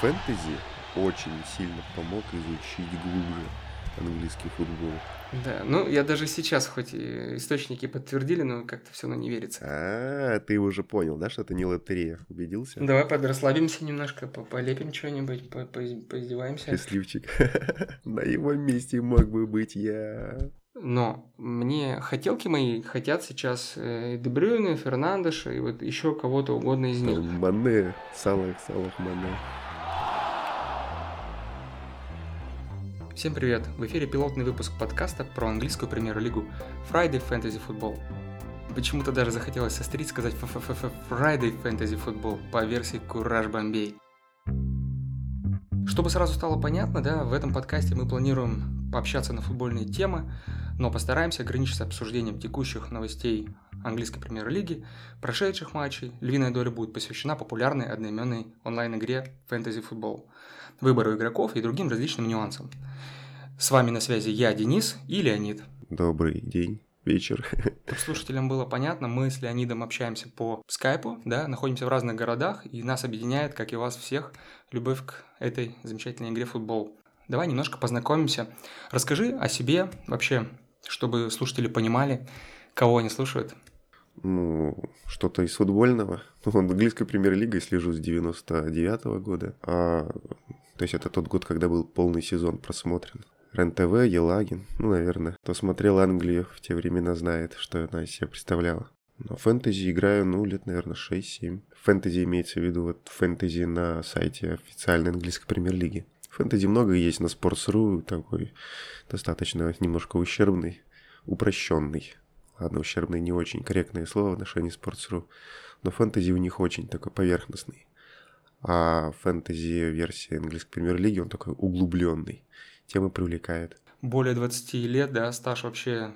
фэнтези очень сильно помог изучить глубже английский футбол. Да, ну я даже сейчас, хоть и источники подтвердили, но как-то все равно не верится. А, ты уже понял, да, что это не лотерея? Убедился? Давай подрасслабимся немножко, полепим что-нибудь, поиздеваемся. Счастливчик. На его месте мог бы быть я. Но мне хотелки мои хотят сейчас э, Дебрюйна, Фернандеша и вот еще кого-то угодно из них. Мане, Салах, Салах, Мане. Всем привет! В эфире пилотный выпуск подкаста про английскую премьер-лигу Friday Fantasy Football. Почему-то даже захотелось сострить сказать Friday Fantasy Football по версии Кураж Бомбей. Чтобы сразу стало понятно, да, в этом подкасте мы планируем пообщаться на футбольные темы, но постараемся ограничиться обсуждением текущих новостей английской премьер-лиги, прошедших матчей. Львиная доля будет посвящена популярной одноименной онлайн-игре Fantasy Football, выбору игроков и другим различным нюансам. С вами на связи я, Денис и Леонид. Добрый день вечер. слушателям было понятно, мы с Леонидом общаемся по скайпу, да, находимся в разных городах, и нас объединяет, как и вас всех, любовь к этой замечательной игре футбол. Давай немножко познакомимся. Расскажи о себе вообще, чтобы слушатели понимали, кого они слушают. Ну, что-то из футбольного. Ну, английской премьер-лигой слежу с 99 -го года. А, то есть это тот год, когда был полный сезон просмотрен. РЕН-ТВ, Елагин, ну, наверное. Кто смотрел Англию в те времена, знает, что она из себя представляла. Но фэнтези играю, ну, лет, наверное, 6-7. Фэнтези имеется в виду вот фэнтези на сайте официальной английской премьер-лиги. Фэнтези много есть на Sports.ru, такой достаточно немножко ущербный, упрощенный. Ладно, ущербный не очень корректное слово в отношении Sports.ru, но фэнтези у них очень такой поверхностный. А фэнтези-версия английской премьер-лиги, он такой углубленный. Тема привлекает. Более 20 лет, да, стаж вообще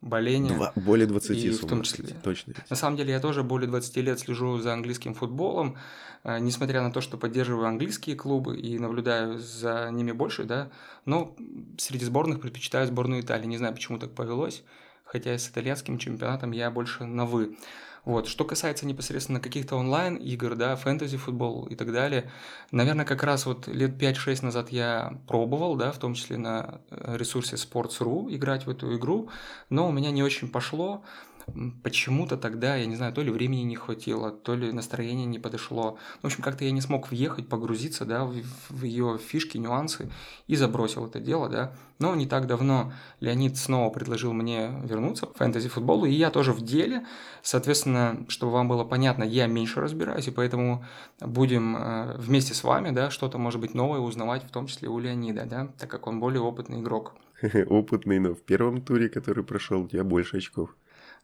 боления. Два, более 20, и в том числе. Точно. На самом деле я тоже более 20 лет слежу за английским футболом, э, несмотря на то, что поддерживаю английские клубы и наблюдаю за ними больше, да, но среди сборных предпочитаю сборную Италии. Не знаю, почему так повелось, хотя с итальянским чемпионатом я больше на «вы». Вот. Что касается непосредственно каких-то онлайн-игр, да, фэнтези-футбол и так далее, наверное, как раз вот лет 5-6 назад я пробовал, да, в том числе на э, ресурсе Sports.ru играть в эту игру, но у меня не очень пошло, почему-то тогда, я не знаю, то ли времени не хватило, то ли настроение не подошло. В общем, как-то я не смог въехать, погрузиться, да, в, в ее фишки, нюансы и забросил это дело, да. Но не так давно Леонид снова предложил мне вернуться в фэнтези-футболу, и я тоже в деле. Соответственно, чтобы вам было понятно, я меньше разбираюсь, и поэтому будем э, вместе с вами, да, что-то, может быть, новое узнавать, в том числе у Леонида, да, так как он более опытный игрок. Опытный, но в первом туре, который прошел, у тебя больше очков.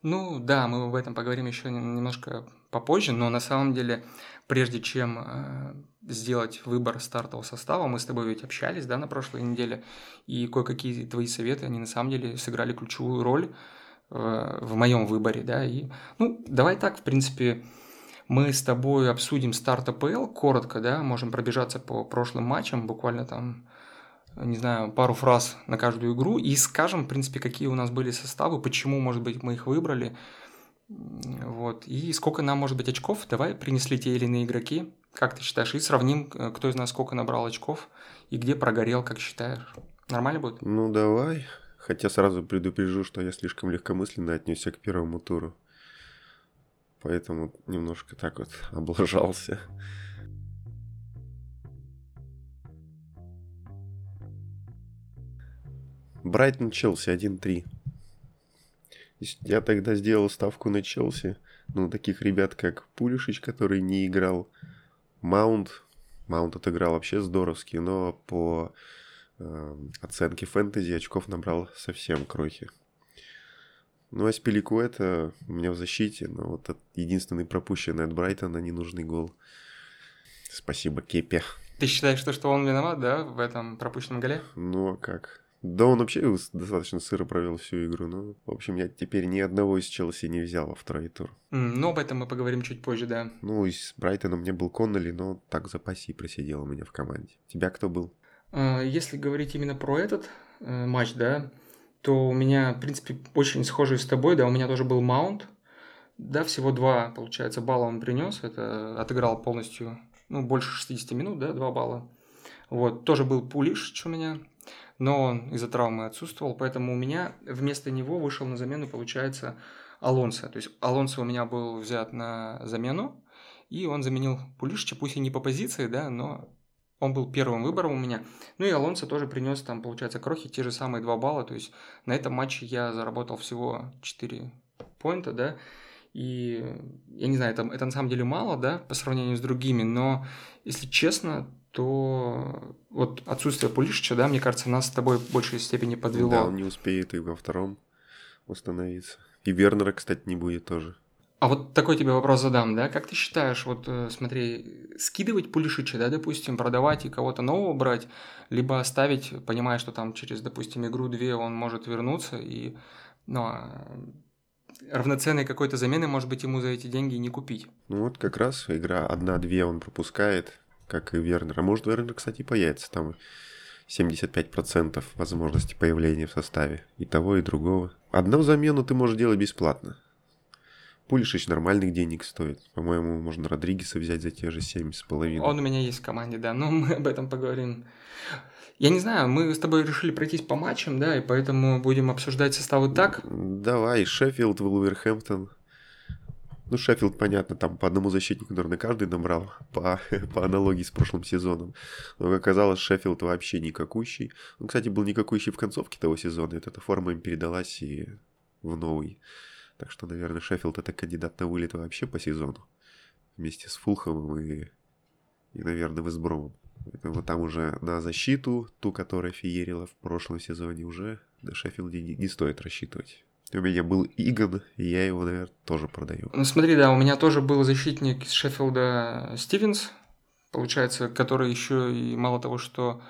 Ну да, мы об этом поговорим еще немножко попозже, но на самом деле, прежде чем э, сделать выбор стартового состава, мы с тобой ведь общались, да, на прошлой неделе, и кое-какие твои советы, они на самом деле сыграли ключевую роль э, в моем выборе, да, и, ну, давай так, в принципе, мы с тобой обсудим старт АПЛ коротко, да, можем пробежаться по прошлым матчам, буквально там не знаю, пару фраз на каждую игру и скажем, в принципе, какие у нас были составы, почему, может быть, мы их выбрали. Вот. И сколько нам, может быть, очков давай принесли те или иные игроки, как ты считаешь, и сравним, э, кто из нас сколько набрал очков и где прогорел, как считаешь. Нормально будет? Ну, давай. Хотя сразу предупрежу, что я слишком легкомысленно отнесся к первому туру. Поэтому немножко так вот облажался. Брайтон Челси 1-3. Я тогда сделал ставку на Челси. Ну, таких ребят, как Пулишич, который не играл. Маунт. Маунт отыграл вообще здоровски, но по э, оценке фэнтези очков набрал совсем крохи. Ну, а Спилику это у меня в защите, но вот единственный пропущенный от Брайтона ненужный гол. Спасибо, Кепе. Ты считаешь, что, что он виноват, да, в этом пропущенном голе? Ну, а как? Да, он вообще достаточно сыро провел всю игру. Ну, в общем, я теперь ни одного из Челси не взял во второй тур. Mm, ну, об этом мы поговорим чуть позже, да. Ну, из Брайтона мне был Конноли, но так в запасе и просидел у меня в команде. Тебя кто был? А, если говорить именно про этот э, матч, да, то у меня, в принципе, очень схожий с тобой, да, у меня тоже был Маунт. Да, всего два, получается, балла он принес. Это отыграл полностью ну, больше 60 минут, да, 2 балла. Вот, тоже был Пулишич у меня, но он из-за травмы отсутствовал, поэтому у меня вместо него вышел на замену, получается, Алонсо. То есть Алонсо у меня был взят на замену, и он заменил Пулишича, пусть и не по позиции, да, но он был первым выбором у меня. Ну и Алонсо тоже принес там, получается, крохи, те же самые 2 балла. То есть на этом матче я заработал всего 4 поинта, да. И я не знаю, это, это на самом деле мало, да, по сравнению с другими, но если честно, то вот отсутствие Пулишича, да, мне кажется, нас с тобой в большей степени подвело. Да, он не успеет и во втором восстановиться. И Вернера, кстати, не будет тоже. А вот такой тебе вопрос задам, да? Как ты считаешь, вот э, смотри, скидывать Пулишича, да, допустим, продавать и кого-то нового брать, либо оставить, понимая, что там через, допустим, игру-две он может вернуться и, ну, а равноценной какой-то замены, может быть, ему за эти деньги не купить. Ну вот как раз игра одна-две он пропускает, как и Вернер. А может, Вернер, кстати, появится там 75% возможности появления в составе и того, и другого. Одну замену ты можешь делать бесплатно. Пулишич нормальных денег стоит. По-моему, можно Родригеса взять за те же 7,5. Он у меня есть в команде, да, но мы об этом поговорим. Я не знаю, мы с тобой решили пройтись по матчам, да, и поэтому будем обсуждать составы так. Давай, Шеффилд, Вулверхэмптон. Ну, Шеффилд, понятно, там по одному защитнику, наверное, каждый набрал, по, по аналогии с прошлым сезоном. Но, как оказалось, Шеффилд вообще никакущий. Он, кстати, был никакущий в концовке того сезона, и эта форма им передалась и в новый. Так что, наверное, Шеффилд это кандидат на вылет вообще по сезону. Вместе с Фулхомом и, и наверное, Весбромом. Поэтому там уже на защиту, ту, которая феерила в прошлом сезоне, уже на Шеффилде не, не стоит рассчитывать. У меня был Игон, и я его, наверное, тоже продаю. Ну смотри, да, у меня тоже был защитник из Шеффилда Стивенс, получается, который еще и мало того, что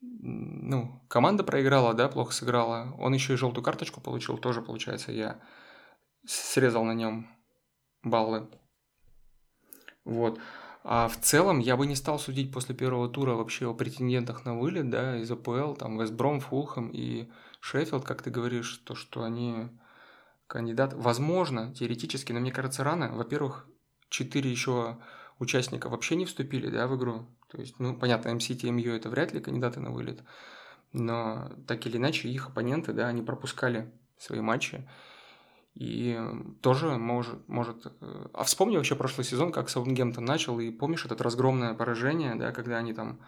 ну, команда проиграла, да, плохо сыграла, он еще и желтую карточку получил, тоже, получается, я срезал на нем баллы. Вот. А в целом я бы не стал судить после первого тура вообще о претендентах на вылет, да, из АПЛ, там, Вестбром, Фулхэм и Шеффилд, как ты говоришь, то, что они кандидат. Возможно, теоретически, но мне кажется, рано. Во-первых, четыре еще участника вообще не вступили, да, в игру. То есть, ну, понятно, МСТ и МЮ это вряд ли кандидаты на вылет, но так или иначе их оппоненты, да, они пропускали свои матчи. И тоже может, может... Э, а вспомни вообще прошлый сезон, как Саутгемптон начал, и помнишь этот разгромное поражение, да, когда они там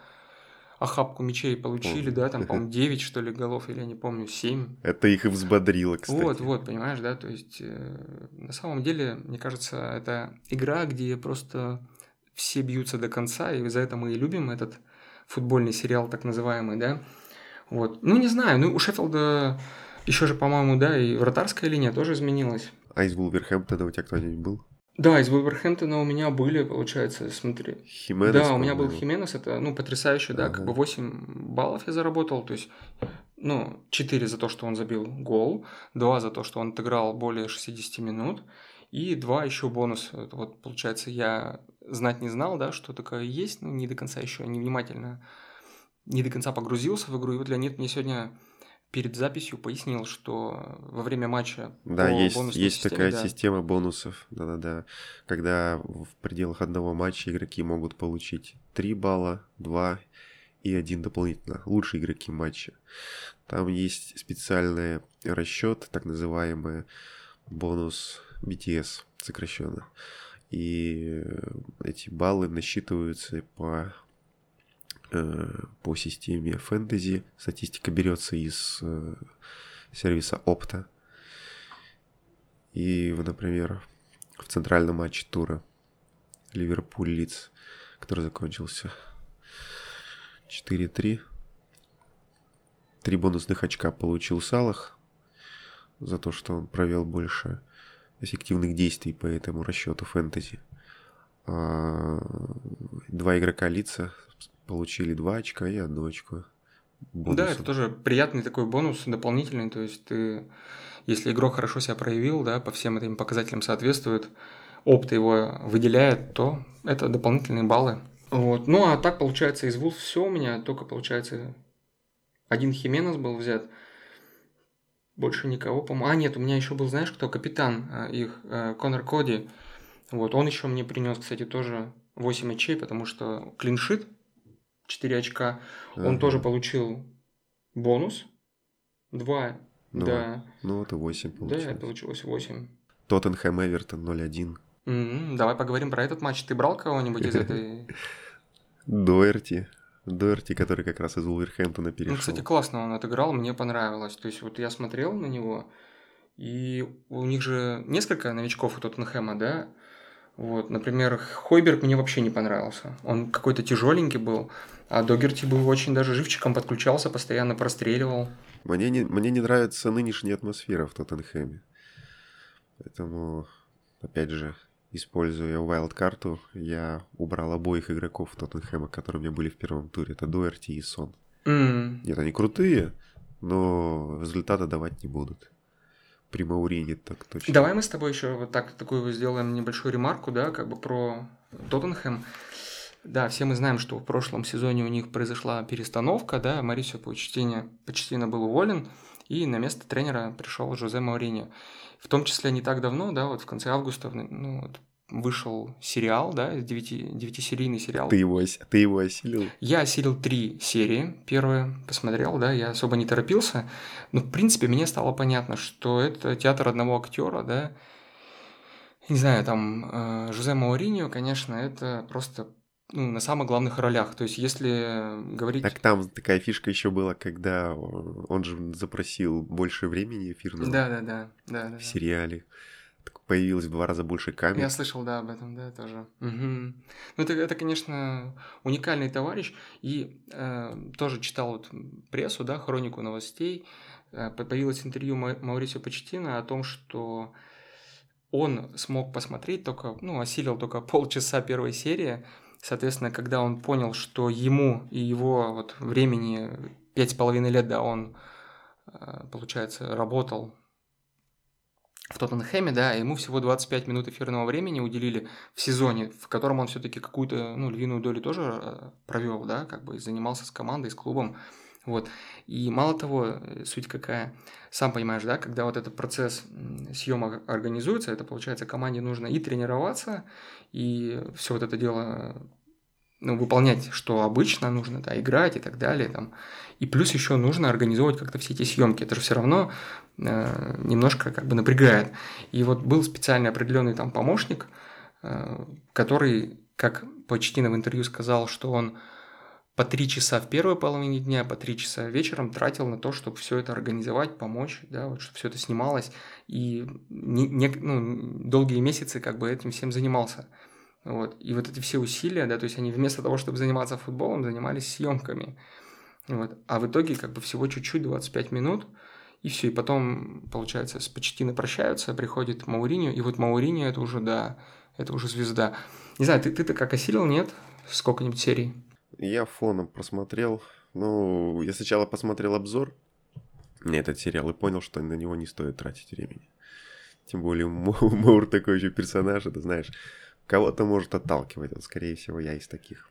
охапку мячей получили, да, там, по-моему, 9, что ли, голов, или я не помню, 7. Это их и взбодрило, кстати. Вот, вот, понимаешь, да, то есть, э, на самом деле, мне кажется, это игра, где просто все бьются до конца, и за это мы и любим этот футбольный сериал, так называемый, да. Вот. Ну, не знаю, ну, у Шеффилда еще же, по-моему, да, и вратарская линия тоже изменилась. А из Вулверхэмптона у тебя кто-нибудь был? Да, из Вулверхэмптона у меня были, получается, смотри. Хименес, Да, у меня был Хименес, это, ну, потрясающе, да, ага. как бы 8 баллов я заработал, то есть, ну, 4 за то, что он забил гол, 2 за то, что он отыграл более 60 минут, и 2 еще бонус. Вот, получается, я знать не знал, да, что такое есть, ну, не до конца еще невнимательно, не до конца погрузился в игру, и вот Леонид мне сегодня перед записью пояснил, что во время матча да, есть, есть системе, такая да. система бонусов, да-да-да, когда в пределах одного матча игроки могут получить 3 балла, 2 и один дополнительно. Лучшие игроки матча. Там есть специальный расчет, так называемый бонус BTS сокращенно. И эти баллы насчитываются по Э, по системе фэнтези. Статистика берется из э, сервиса Opta. И, например, в центральном матче тура Ливерпуль Лиц, который закончился 4-3. Три бонусных очка получил Салах за то, что он провел больше эффективных действий по этому расчету фэнтези. А два игрока лица получили 2 очка и 1 очко. Бонусом. Да, это тоже приятный такой бонус дополнительный. То есть ты, если игрок хорошо себя проявил, да, по всем этим показателям соответствует, опыт его выделяет, то это дополнительные баллы. Вот. Ну а так получается из Вулф все у меня, только получается один Хименес был взят. Больше никого, по-моему. А, нет, у меня еще был, знаешь, кто? Капитан э, их, э, Конор Коди. Вот, он еще мне принес, кстати, тоже 8 очей, потому что клиншит 4 очка. Он Ага. тоже получил бонус 2. Ну, да, Ну, это 8 да, получилось. получилось 8. Тоттенхэм Эвертон 0-1. М, Давай поговорим про этот матч. Ты брал кого-нибудь из этой... Дуэрти. Дуэрти, который как раз из Вулверхэмптона перешел. Ну, кстати, классно он отыграл, мне понравилось. То есть вот я смотрел на него, и у них же несколько новичков у Тоттенхэма, да? Вот, например, Хойберг мне вообще не понравился. Он какой-то тяжеленький был, а Догерти был очень даже живчиком подключался, постоянно простреливал. Мне не, мне не нравится нынешняя атмосфера в Тоттенхэме. Поэтому, опять же, используя вайлд-карту, я убрал обоих игроков Тоттенхэма, которые у меня были в первом туре. Это Дуэрти и Сон. М, Нет, они крутые, но результата давать не будут. При Маурине так точно. Давай мы с тобой еще вот так такую сделаем небольшую ремарку, да, как бы про Тоттенхэм. Да, все мы знаем, что в прошлом сезоне у них произошла перестановка, да, Марисио Почтино, Почтино был уволен, и на место тренера пришел Жозе Мауриньо. В том числе не так давно, да, вот в конце августа ну, вот вышел сериал, да, девяти, девятисерийный сериал. Ты его, ты его осилил? Я осилил три серии. Первую посмотрел, да, я особо не торопился. Но, в принципе, мне стало понятно, что это театр одного актера, да. Не знаю, там э, Жозе Мауриньо, конечно, это просто ну, на самых главных ролях. То есть, если говорить... Так там такая фишка еще была, когда он же запросил больше времени эфирного Да, да, да, да, да. в сериале. Так появилось в два раза больше камер. Я слышал, да, об этом, да, тоже. Мгм. Ну, это, это, конечно, уникальный товарищ. И э, тоже читал вот прессу, да, хронику новостей. Э, по- появилось интервью Ма- Маурисио Почтина о том, что он смог посмотреть только, ну, осилил только полчаса первой серии. Соответственно, когда он понял, что ему и его вот времени пять с половиной лет, да, он, э, получается, работал в Тоттенхэме, да, ему всего 25 минут эфирного времени уделили в сезоне, в котором он все-таки какую-то, ну, львиную долю тоже э, провел, да, как бы занимался с командой, с клубом, вот. И мало того, э, суть какая, сам понимаешь, да, когда вот этот процесс м, съемок организуется, это получается команде нужно и тренироваться, и все вот это дело ну, выполнять, что обычно нужно, да, играть и так далее, там. И плюс еще нужно организовывать как-то все эти съемки. Это же все равно э, немножко как бы напрягает. И вот был специальный определенный там помощник, э, который, как Почтина в интервью сказал, что он по три часа в первой половине дня, по три часа вечером тратил на то, чтобы все это организовать, помочь, да, вот, чтобы все это снималось. И не, не- ну, долгие месяцы как бы этим всем занимался. Вот. И вот эти все усилия, да, то есть они вместо того, чтобы заниматься футболом, занимались съемками. Вот. А в итоге как бы всего чуть-чуть, 25 минут, и все. И потом, получается, с Почтино прощаются, приходит Мауриньо, и вот Мауриньо это уже, да, это уже звезда. Не знаю, ты, ты-то как осилил, нет? Сколько-нибудь серий? Я фоном просмотрел. Ну, я сначала посмотрел обзор на этот сериал и понял, что на него не стоит тратить времени. Тем более Маур такой еще персонаж, это знаешь, кого-то может отталкивать. Вот, скорее всего, я из таких.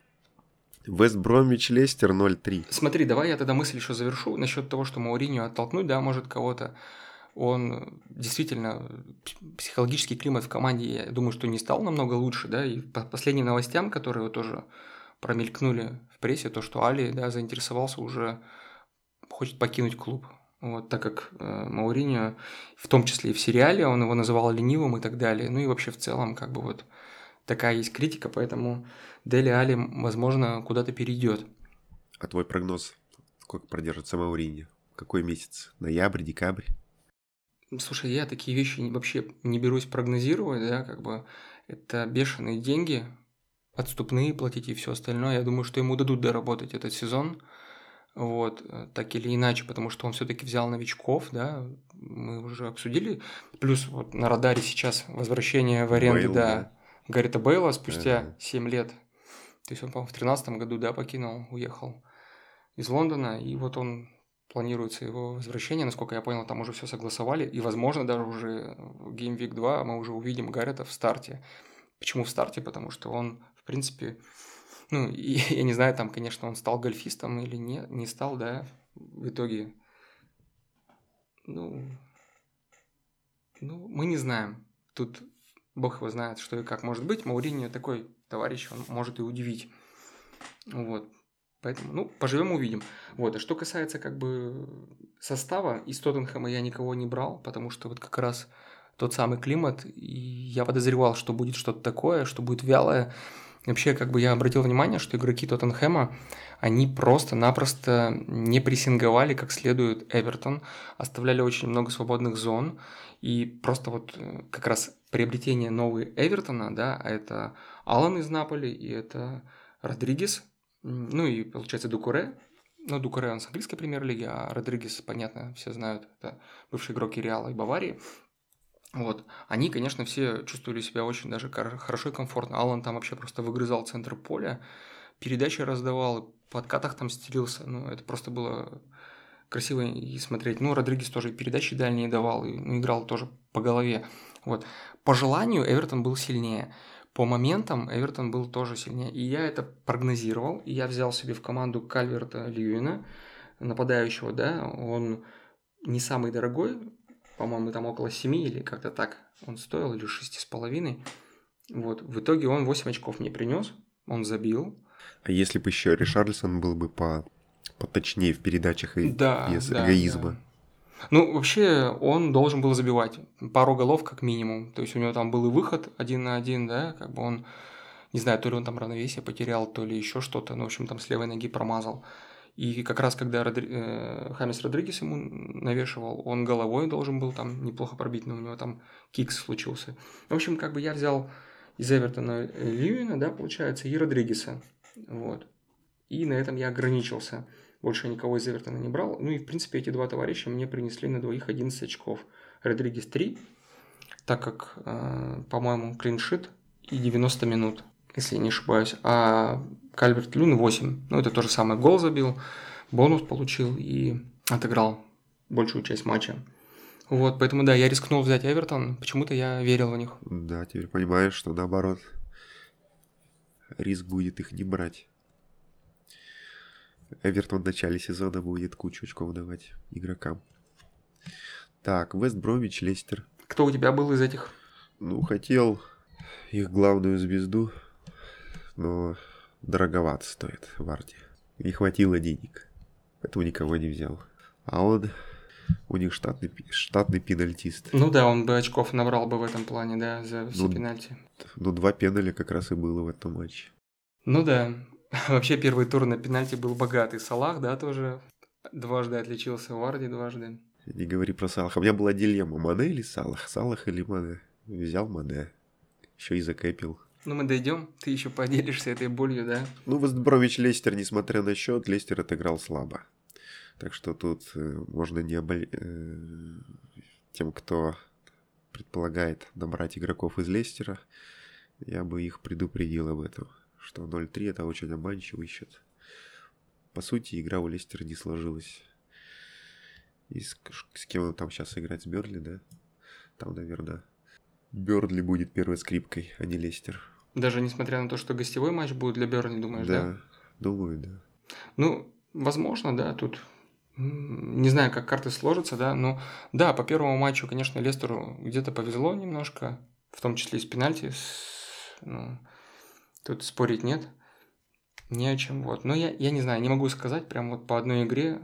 Вест Бромвич Лестер 0-3. Смотри, давай я тогда мысль еще завершу насчет того, что Мауриньо оттолкнуть, да, может кого-то. Он действительно, психологический климат в команде, я думаю, что не стал намного лучше, да, и по последним новостям, которые тоже промелькнули в прессе, то, что Али, да, заинтересовался уже, хочет покинуть клуб. Вот, так как э, Мауриньо, в том числе и в сериале, он его называл ленивым и так далее. Ну и вообще в целом, как бы вот такая есть критика, поэтому Дели Али, возможно, куда-то перейдет. А твой прогноз? Сколько продержится Мауриньо? Какой месяц? Ноябрь, декабрь? Слушай, я такие вещи вообще не берусь прогнозировать, да, как бы это бешеные деньги, отступные платить и все остальное. Я думаю, что ему дадут доработать этот сезон, вот, так или иначе, потому что он все-таки взял новичков, да, мы уже обсудили. Плюс вот на радаре сейчас возвращение в аренду, Бейл, да, да. Гаррита Бейла спустя Ага. 7 лет. То есть он, по-моему, в 2013 году, да, покинул, уехал из Лондона, и вот он планируется его возвращение, насколько я понял, там уже все согласовали, и, возможно, даже уже в Game Week 2 мы уже увидим Гаррета в старте. Почему в старте? Потому что он, в принципе, ну, и, я не знаю, там, конечно, он стал гольфистом или не, не стал, да, в итоге, ну, ну, мы не знаем. Тут бог его знает, что и как может быть. Мауриньо такой товарищ, он может и удивить. Вот. Поэтому, ну, поживем, увидим. Вот, а что касается как бы состава, из Тоттенхэма я никого не брал, потому что вот как раз тот самый климат, и я подозревал, что будет что-то такое, что будет вялое. Вообще, как бы я обратил внимание, что игроки Тоттенхэма, они просто-напросто не прессинговали как следует Эвертон, оставляли очень много свободных зон, и просто вот э, как раз приобретение новой Эвертона, да, а это Алан из Наполи, и это Родригес, ну и, получается, Дукуре. Ну, Дукуре он с английской премьер-лиги, а Родригес, понятно, все знают, это бывший игрок Реала, и Баварии. Вот. Они, конечно, все чувствовали себя очень даже хорошо и комфортно. Алан там вообще просто выгрызал центр поля, передачи раздавал, по откатах там стелился. Ну, это просто было красиво и смотреть. Ну, Родригес тоже передачи дальние давал, и ну, играл тоже по голове. Вот. По желанию Эвертон был сильнее. По моментам Эвертон был тоже сильнее. И я это прогнозировал. И я взял себе в команду Кальверта Льюина, нападающего, да. Он не самый дорогой, по-моему, там около 7 или как-то так он стоил, или 6,5. Вот. В итоге он 8 очков мне принес, он забил. А если бы еще Ришарльсон был бы по поточнее в передачах и да, без да, эгоизма? Да. Ну, вообще, он должен был забивать пару голов как минимум. То есть у него там был и выход один на один, да, как бы он, не знаю, то ли он там равновесие потерял, то ли еще что-то, ну, в общем, там с левой ноги промазал. И как раз когда Родри... э, Хамис Родригес ему навешивал, он головой должен был там неплохо пробить, но у него там кикс случился. В общем, как бы я взял из Эвертона Льюина, да, получается, и Родригеса. Вот. И на этом я ограничился. Больше никого из Эвертона не брал. Ну и, в принципе, эти два товарища мне принесли на двоих 11 очков. Родригес 3, так как, э, по-моему, клиншит и 90 минут, если не ошибаюсь. А Кальверт Люн 8. Ну, это тоже самое. Гол забил, бонус получил и отыграл большую часть матча. Вот, поэтому, да, я рискнул взять Эвертон. Почему-то я верил в них. Да, теперь понимаешь, что наоборот, риск будет их не брать. Эвертон в начале сезона будет кучу очков давать игрокам. Так, Вест Бромвич, Лестер. Кто у тебя был из этих? Ну, хотел их главную звезду, но дороговато стоит Варди. Не хватило денег, поэтому никого не взял. А он у них штатный, штатный пенальтист. Ну да, он бы очков набрал бы в этом плане, да, за все ну, пенальти. Ну, два пеналя как раз и было в этом матче. Ну да, Вообще первый тур на пенальти был богатый. Салах, да, тоже дважды отличился, Варди дважды. Не говори про Салаха. У меня была дилемма, Мане или Салах? Салах или Мане? Взял Мане. Еще и закэпил. Ну, мы дойдем, ты еще поделишься этой болью, да? Ну, Вестбрович Лестер, несмотря на счет, Лестер отыграл слабо. Так что тут э, можно не обол... э, тем, кто предполагает набрать игроков из Лестера, я бы их предупредил об этом что 0-3 это очень обманчивый счет. По сути, игра у Лестера не сложилась. И с, с кем он там сейчас играть? С Берли, да? Там, наверное, Берли будет первой скрипкой, а не Лестер. Даже несмотря на то, что гостевой матч будет для Берли, думаешь, да? Да, думаю, да. Ну, возможно, да, тут не знаю, как карты сложатся, да, но да, по первому матчу, конечно, Лестеру где-то повезло немножко, в том числе и с пенальти, с, ну, Тут спорить нет. Не о чем. Вот. Но я, я не знаю, не могу сказать прям вот по одной игре,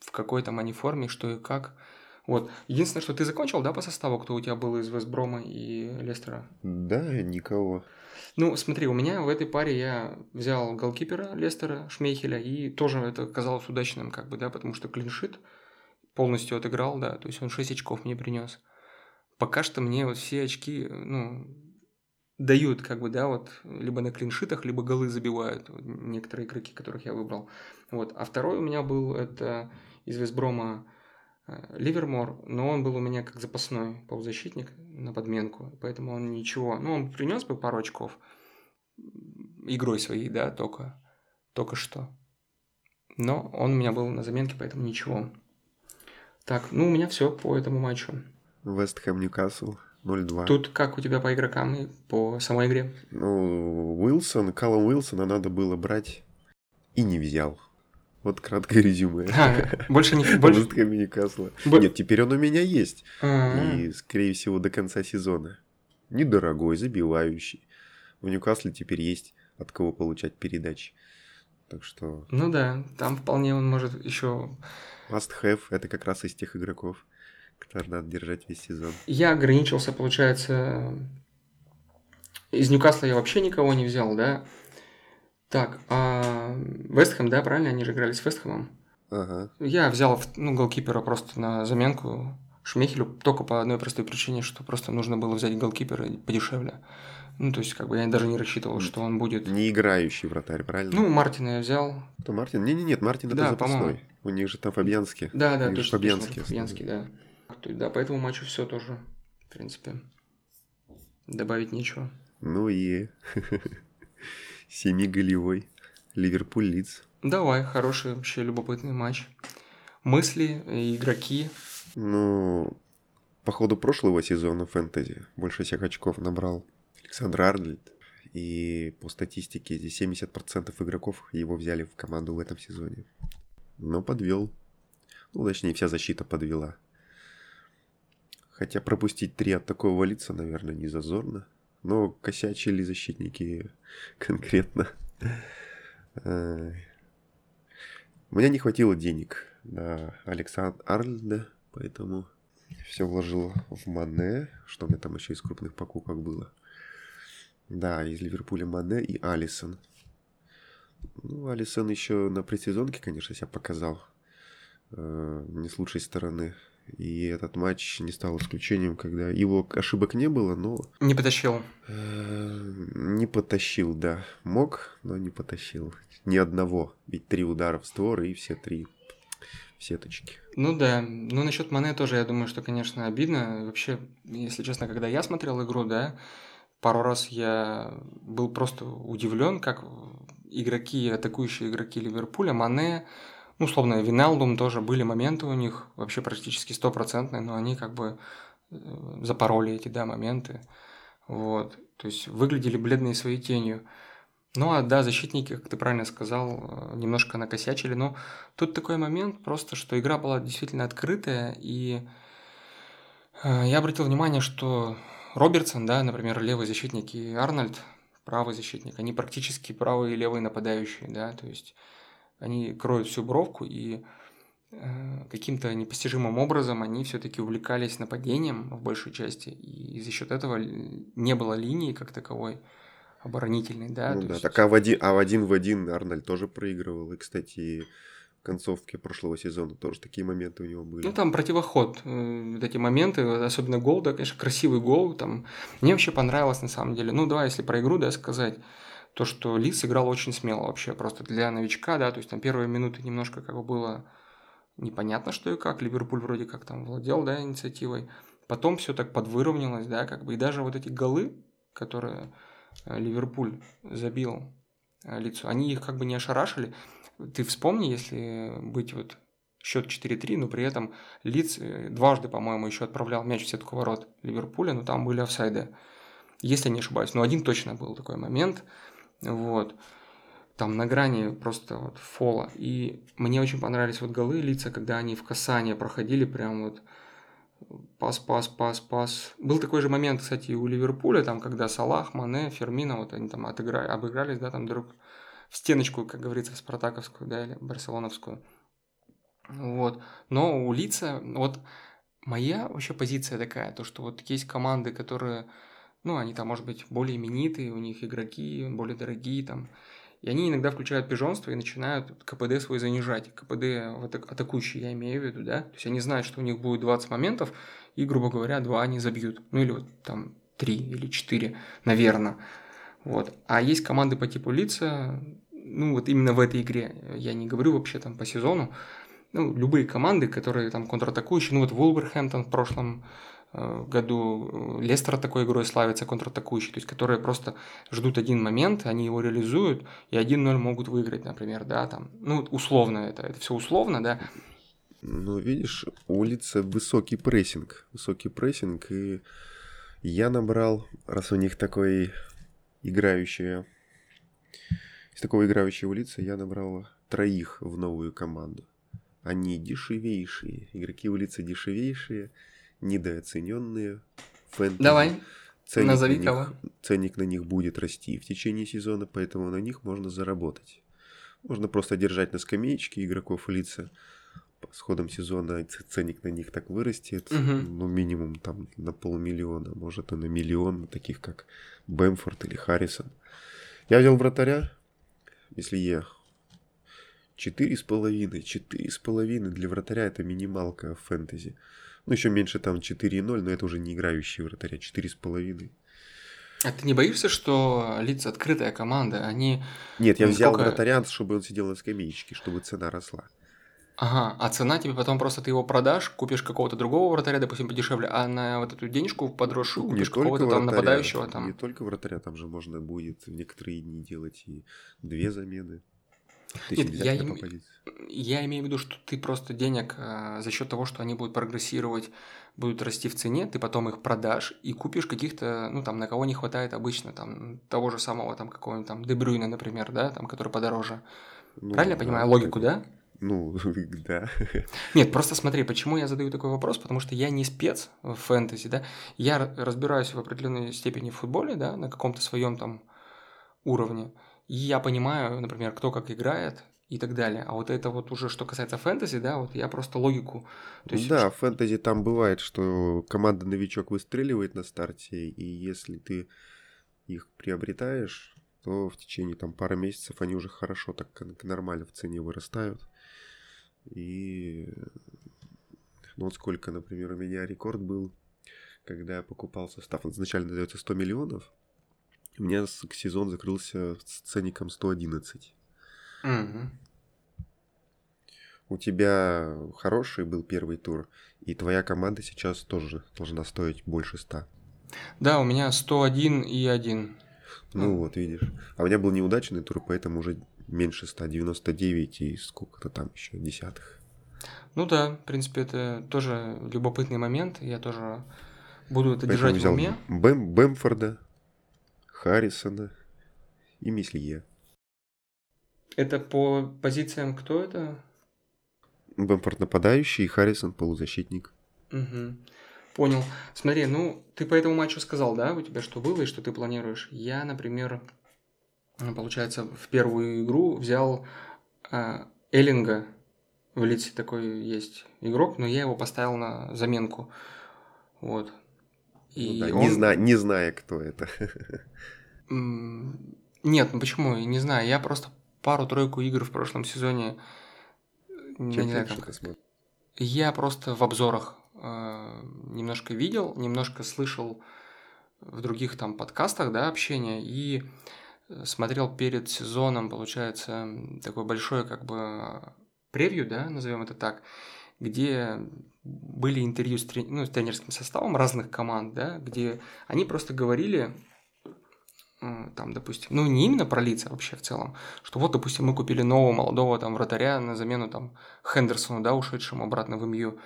в какой там они форме, что и как. Вот. Единственное, что ты закончил, да, по составу, кто у тебя был из Вестброма и Лестера? Да, никого. Ну, смотри, у меня в этой паре я взял голкипера Лестера, Шмейхеля, и тоже это казалось удачным, как бы, да, потому что клиншит полностью отыграл, да, то есть он 6 очков мне принес. Пока что мне вот все очки, ну, дают, как бы, да, вот, либо на клиншитах, либо голы забивают некоторые игроки, которых я выбрал. Вот. А второй у меня был, это из Весброма Ливермор, но он был у меня как запасной полузащитник на подменку, поэтому он ничего, ну, он принес бы пару очков игрой своей, да, только, только что. Но он у меня был на заменке, поэтому ничего. Так, ну, у меня все по этому матчу. Вест Хэм Ньюкасл 0-2. Тут как у тебя по игрокам и по самой игре? Ну, Уилсон, Каллом Уилсона надо было брать и не взял. Вот краткое резюме. А, больше не... Больше... Ньюкасла. Бо... Нет, теперь он у меня есть. А-а-а. И, скорее всего, до конца сезона. недорогой, забивающий. В Ньюкасле теперь есть от кого получать передачи. Так что... Ну да, там вполне он может еще... Must have – это как раз из тех игроков, которые надо держать весь сезон. Я ограничился, получается... Из Ньюкасла я вообще никого не взял, да? Так, а Вестхэм, да, правильно? Они же играли с Вестхэмом. Ага. Я взял ну, голкипера просто на заменку Шмехелю только по одной простой причине, что просто нужно было взять голкипера подешевле. Ну, то есть, как бы я даже не рассчитывал, что он будет... Не играющий вратарь, правильно? Ну, Мартина я взял. Кто Мартин? Не, не, нет, Мартин это Да, запасной. по-моему. У них же там Фабьянский. Да, да, же точно, Фабьянский. Фабьянский, да. То есть, Да, по этому матчу все тоже, в принципе. Добавить нечего. Ну и семиголевой Ливерпуль Лиц. Давай, хороший, вообще любопытный матч. Мысли, и игроки. Ну, по ходу прошлого сезона фэнтези больше всех очков набрал Александр Арнольд. И по статистике здесь 70% игроков его взяли в команду в этом сезоне. Но подвел. Ну, точнее, вся защита подвела. Хотя пропустить три от такого лица, наверное, не зазорно. Но косячили защитники конкретно. У меня не хватило денег на Александра Арнольда, поэтому все вложил в Мане. Что у меня там еще из крупных покупок было? Да, из Ливерпуля Мане и Алисон. Ну, Алисон еще на предсезонке, конечно, себя показал. э, не с лучшей стороны. И этот матч не стал исключением, когда его ошибок не было, но Не потащил. э, не потащил, да. Мог, но не потащил. Ни одного. Ведь три удара в створ и все три в сеточки. Ну да, ну насчет Мане тоже, я думаю, что, конечно, обидно. Вообще, если честно, когда я смотрел игру, да, пару раз я был просто удивлен, как игроки, атакующие игроки Ливерпуля, Мане, ну, условно, Виналдум тоже были моменты у них, вообще практически стопроцентные, но они как бы э, запороли эти, да, моменты. Вот. То есть выглядели бледные своей тенью. Ну, а да, защитники, как ты правильно сказал, э, немножко накосячили, но тут такой момент просто, что игра была действительно открытая, и э, я обратил внимание, что Робертсон, да, например, левый защитник, и Арнольд, правый защитник, они практически правые и левые нападающие, да, то есть они кроют всю бровку, и э, каким-то непостижимым образом они все-таки увлекались нападением в большей части, и за счет этого не было линии как таковой оборонительной, да. ну да, есть- так а в, один, а в один в один Арнольд тоже проигрывал. И, кстати, в концовке прошлого сезона тоже такие моменты у него были. Ну, там противоход, э, вот эти моменты, особенно гол, да, конечно, красивый гол, там, мне вообще понравилось, на самом деле, ну, давай, если про игру, да, сказать, то, что Лиц играл очень смело вообще, просто для новичка, да, то есть там первые минуты немножко как бы было непонятно, что и как, Ливерпуль вроде как там владел, да, инициативой, потом все так подвыровнялось, да, как бы, и даже вот эти голы, которые э, Ливерпуль забил э, Лицу, они их как бы не ошарашили, ты вспомни, если быть вот счет 4-3, но при этом Лиц э, дважды, по-моему, еще отправлял мяч в сетку ворот Ливерпуля, но там были офсайды, если не ошибаюсь. Но один точно был такой момент, вот, там на грани просто вот фола. И мне очень понравились вот голы лица, когда они в касание проходили, прям вот пас, пас, пас, пас. Был такой же момент, кстати, и у Ливерпуля, там, когда Салах, Мане, Фермина, вот они там отыграли, обыгрались, да, там друг в стеночку, как говорится, в спартаковскую, да, или барселоновскую. Вот. Но у лица, вот моя вообще позиция такая, то, что вот есть команды, которые, ну, они там, может быть, более именитые, у них игроки более дорогие, там, и они иногда включают пижонство и начинают КПД свой занижать. КПД в атак- атакующий, я имею в виду, да? То есть они знают, что у них будет 20 моментов, и, грубо говоря, 2 они забьют. Ну или вот там 3 или 4, наверное. Вот. А есть команды по типу лица, ну вот именно в этой игре, я не говорю вообще там по сезону, ну, любые команды, которые там контратакующие, ну вот Вулверхэмптон в прошлом году, э, Лестер такой игрой славится контратакующий, то есть которые просто ждут один момент, они его реализуют, и 1-0 могут выиграть, например, да, там, ну, условно это, это все условно, да, Ну, видишь, у лица высокий прессинг. Высокий прессинг, и я набрал, раз у них такой играющий... Из такого играющего лица я набрал троих в новую команду. Они дешевейшие. Игроки улицы дешевейшие, недооцененные. Фэнтези. давай, ценник Назови на кого. них, ценник на них будет расти в течение сезона, поэтому на них можно заработать. Можно просто держать на скамеечке игроков лица. С ходом сезона ценник на них так вырастет, Мгм. ну, минимум там на полмиллиона, может и на миллион, таких как Бэмфорд или Харрисон. Я взял вратаря, если я Четыре с половиной. Четыре с половиной для вратаря это минималка в фэнтези. Ну, еще меньше там 4,0, но это уже не играющие вратаря. Четыре с половиной. А ты не боишься, что лица открытая команда, они... Нет, я взял сколько- вратаря, чтобы он сидел на скамеечке, чтобы цена росла. Ага, а цена тебе потом просто ты его продашь, купишь какого-то другого вратаря, допустим, подешевле, а на вот эту денежку подросшую Ну, купишь какого-то там вратаря, нападающего Не там. только вратаря, там же можно будет в некоторые дни делать и две замены. Нет, я им-. Я имею в виду, что ты просто денег э, за счет того, что они будут прогрессировать, будут расти в цене, ты потом их продашь и купишь каких-то, ну там, на кого не хватает обычно, там, того же самого, там, какого-нибудь там Дебрюйна, например, да, там, который подороже. Ну, Правильно я да, понимаю логику, да? Ну, да. Нет, просто смотри, почему я задаю такой вопрос, потому что я не спец в фэнтези, да, я разбираюсь в определенной степени в футболе, да, на каком-то своем там уровне, и я понимаю, например, кто как играет и так далее, а вот это вот уже что касается фэнтези, да, вот я просто логику, то есть да, в фэнтези там бывает, что команда-новичок выстреливает на старте, и если ты их приобретаешь, то в течение там пары месяцев они уже хорошо так нормально в цене вырастают. И ну вот сколько, например, у меня рекорд был, когда я покупал состав. Он изначально дается 100 миллионов. У меня сезон закрылся с ценником 111. Мгм. У тебя хороший был первый тур, и твоя команда сейчас тоже должна стоить больше 100. Да, у меня 101 и 1. Ну вот, видишь. А у меня был неудачный тур, поэтому уже меньше 199 и сколько-то там еще десятых. Ну да, в принципе, это тоже любопытный момент, я тоже буду это Поэтому держать в уме. Бэм, Бэмфорда, Харрисона и Меслие. Это по позициям кто это? Бэмфорд нападающий и Харрисон полузащитник. Мгм. Понял. Смотри, ну, ты по этому матчу сказал, да, у тебя что было и что ты планируешь? Я, например, получается, в первую игру взял э, Эллинга, в лице такой есть игрок, но я его поставил на заменку. Вот. Ну И да, он- не, зна- не зная, кто это. Нет, ну почему? Не знаю, я просто пару-тройку игр в прошлом сезоне, э, я Чем не знаю, как? Я просто в обзорах э, немножко видел, немножко слышал в других там подкастах, да, общения, и э, смотрел перед сезоном, получается, такое большое как бы э, превью, да, назовем это так, где были интервью с, трен- ну, с тренерским составом разных команд, да, где они просто говорили, э, там, допустим, ну, не именно про лица вообще в целом, что вот, допустим, мы купили нового молодого там вратаря на замену там Хендерсону, да, ушедшему обратно в МЮ,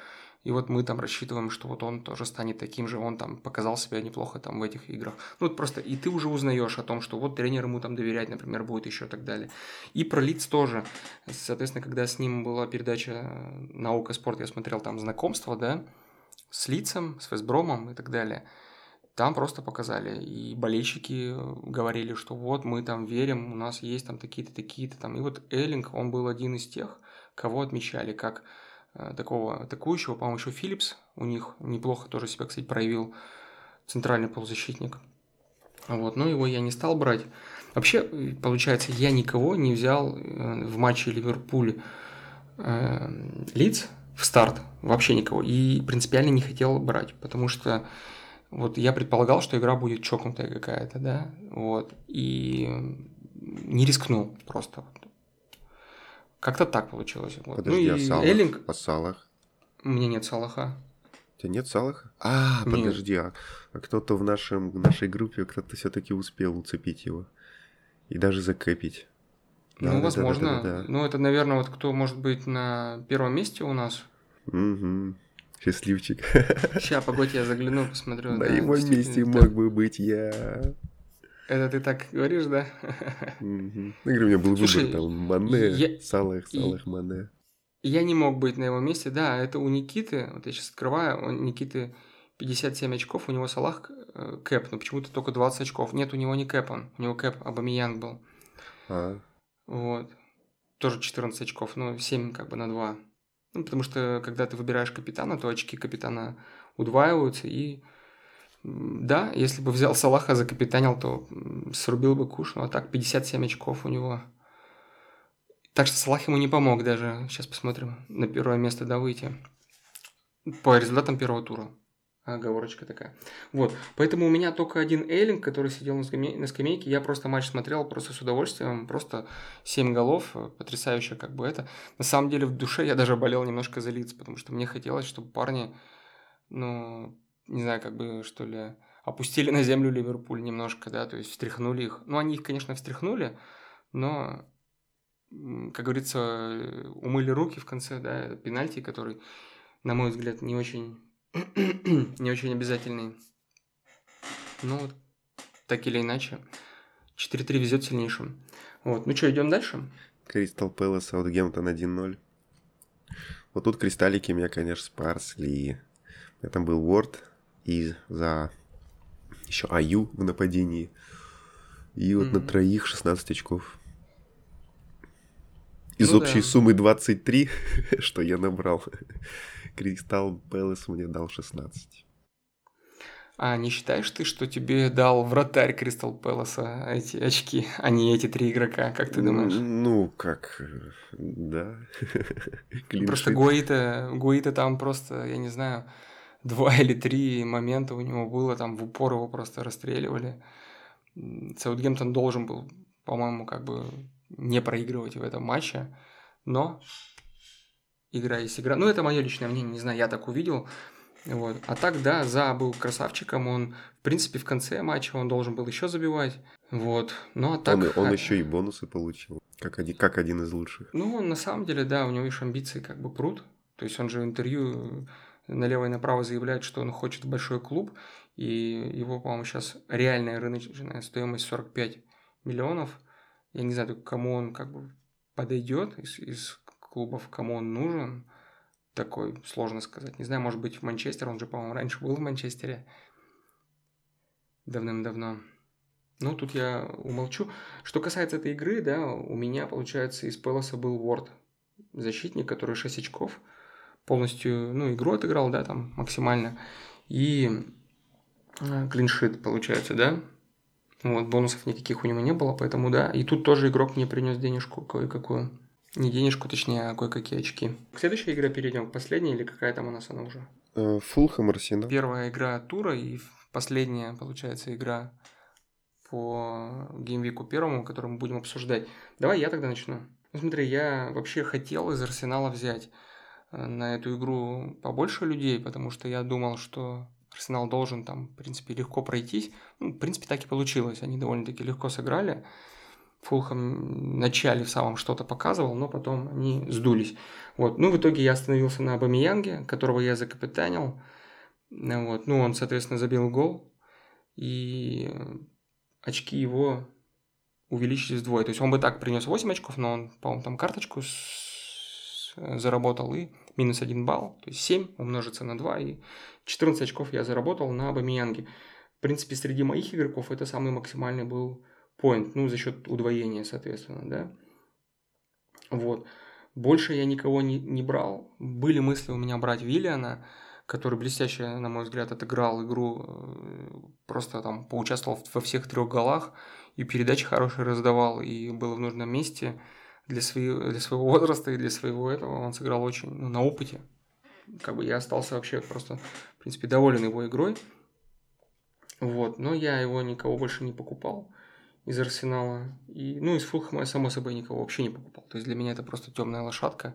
и вот мы там рассчитываем, что вот он тоже станет таким же, он там показал себя неплохо там в этих играх. Ну, вот просто, и ты уже узнаешь о том, что вот тренер ему там доверять, например, будет еще и так далее. И про лиц тоже. Соответственно, когда с ним была передача «Наука спорт», я смотрел там знакомство, да, с лицом, с Весбромом и так далее. Там просто показали. И болельщики говорили, что вот мы там верим, у нас есть там такие-то, такие-то там. И вот Эллинг, он был один из тех, кого отмечали как э, такого атакующего. По-моему, еще Филлипс у них неплохо тоже себя, кстати, проявил. Центральный полузащитник. Вот, но его я не стал брать. Вообще, э, получается, я никого не взял э, в матче Ливерпуль э, лиц в старт, вообще никого. И принципиально не хотел брать, потому что вот я предполагал, что игра будет чокнутая какая-то, да, вот, и не рискнул просто. Как-то так получилось. Вот. Подожди, ну а Салах? Эллинг, А Салах? у меня нет Салаха. У тебя нет Салаха? А, Нет. подожди, а, а кто-то в нашем, в нашей группе, кто-то все-таки успел уцепить его. И даже закэпить. Ну, Да-да-да-да-да-да. возможно. Ну, это, наверное, вот кто может быть на первом месте у нас. Угу. Счастливчик. Сейчас, погодь, я загляну, посмотрю. На да, его месте мог бы быть я. Это ты так говоришь, да? Ну, говорю, у меня был Слушай, выбор, там, Мане, я- Салах, Салах, Мане. Я не мог быть на его месте, да, это у Никиты, вот я сейчас открываю, у Никиты 57 очков, у него Салах э, кэп, но почему-то только 20 очков. Нет, у него не кэп он, у него кэп Абамиянг был. А, Вот. Тоже 14 очков, но 7 как бы на 2. Ну, потому что, когда ты выбираешь капитана, то очки капитана удваиваются, и да, если бы взял Салаха за капитанил, то срубил бы куш, ну а так 57 очков у него. Так что Салах ему не помог даже. Сейчас посмотрим на первое место, да, выйти. По результатам первого тура. Оговорочка такая. Вот. Поэтому у меня только один Эйлинг, который сидел на, скамей- на скамейке. Я просто матч смотрел просто с удовольствием. Просто 7 голов. Потрясающе как бы это. На самом деле в душе я даже болел немножко за лиц, потому что мне хотелось, чтобы парни, ну, не знаю, как бы, что ли, опустили на землю Ливерпуль немножко, да, то есть встряхнули их. Ну, они их, конечно, встряхнули, но, как говорится, умыли руки в конце, да, пенальти, который, на мой взгляд, не очень, не очень обязательный. Ну, вот, так или иначе, 4-3 везет сильнейшим. Вот, ну что, идем дальше? Кристал Пэлас, Саутгемптон 1-0. Вот тут кристаллики меня, конечно, спасли. У там был Уорд и за еще Аю в нападении. И вот на Мгм. троих 16 очков. Из Ну общей да. суммы 23, что я набрал. Кристал Пэлас мне дал 16. А не считаешь ты, что тебе дал вратарь Кристал Пэласа эти очки, а не эти три игрока, как ты думаешь? Ну, как, э, да. Просто. Гуита, Гуита там просто, я не знаю, два или три момента у него было, там в упор его просто расстреливали. Саутгемптон должен был, по-моему, как бы не проигрывать в этом матче, но игра есть игра. Ну, это мое личное мнение, не знаю, я так увидел. Вот. А так, да, За был красавчиком, он, в принципе, в конце матча он должен был еще забивать. Вот. Ну, а так... Он, он еще и бонусы получил. Как один, как один из лучших. Ну, на самом деле, да, у него еще амбиции как бы пруд. То есть он же в интервью налево и направо заявляет, что он хочет большой клуб, и его, по-моему, сейчас реальная рыночная стоимость 45 миллионов. Я не знаю, кому он как бы подойдет из, из клубов, кому он нужен. Такой, сложно сказать. Не знаю, может быть, в Манчестер, он же, по-моему, раньше был в Манчестере. Давным-давно. Ну, тут я умолчу. Что касается этой игры, да, у меня, получается, из Пелоса был Уорд, защитник, который 6 очков, полностью, ну, игру отыграл, да, там, максимально, и э, клиншит, получается, да, вот, бонусов никаких у него не было, поэтому, да, и тут тоже игрок мне принес денежку кое-какую, не денежку, точнее, а кое-какие очки. К следующей игре перейдем, к последней, или какая там у нас она уже? Фулхэм Арсенал. Первая игра тура и последняя, получается, игра по геймвику первому, который мы будем обсуждать. Давай я тогда начну. Ну, смотри, я вообще хотел из Арсенала взять на эту игру побольше людей, потому что я думал, что Арсенал должен там, в принципе, легко пройтись. Ну, в принципе, так и получилось. Они довольно-таки легко сыграли. Фулхэм в начале в самом что-то показывал, но потом они сдулись. Вот. Ну, в итоге я остановился на Абамиянге, которого я закапитанил. Вот. ну, он, соответственно, забил гол, и э, очки его увеличились вдвое. То есть он бы так принес 8 очков, но он, по-моему, там карточку с- заработал и минус 1 балл. То есть 7 умножится на 2, и 14 очков я заработал на Абамиянге. В принципе, среди моих игроков это самый максимальный был поинт, ну, за счет удвоения, соответственно, да. Вот. Больше я никого не, не брал. Были мысли у меня брать Виллиана, который блестяще, на мой взгляд, отыграл игру, э, просто там поучаствовал во всех трех голах, и передачи хорошие раздавал, и был в нужном месте для, своего для своего возраста и для своего этого. Он сыграл очень ну, на опыте. Как бы я остался вообще просто, в принципе, доволен его игрой. Вот, но я его никого больше не покупал из Арсенала. И, ну, из Фулхэма я, само собой, никого вообще не покупал. То есть для меня это просто темная лошадка.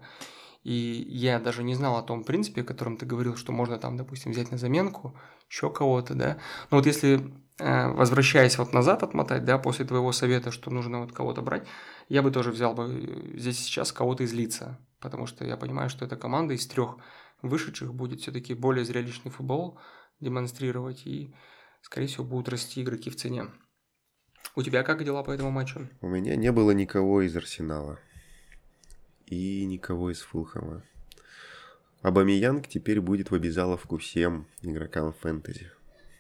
И я даже не знал о том принципе, о котором ты говорил, что можно там, допустим, взять на заменку еще кого-то, да. Но вот если, э, возвращаясь вот назад отмотать, да, после твоего совета, что нужно вот кого-то брать, я бы тоже взял бы здесь сейчас кого-то из лица. Потому что я понимаю, что эта команда из трех вышедших будет все-таки более зрелищный футбол демонстрировать. И, скорее всего, будут расти игроки в цене. У тебя как дела по этому матчу? У меня не было никого из Арсенала. И никого из Фулхэма. Абамиянг теперь будет в обязаловку всем игрокам фэнтези.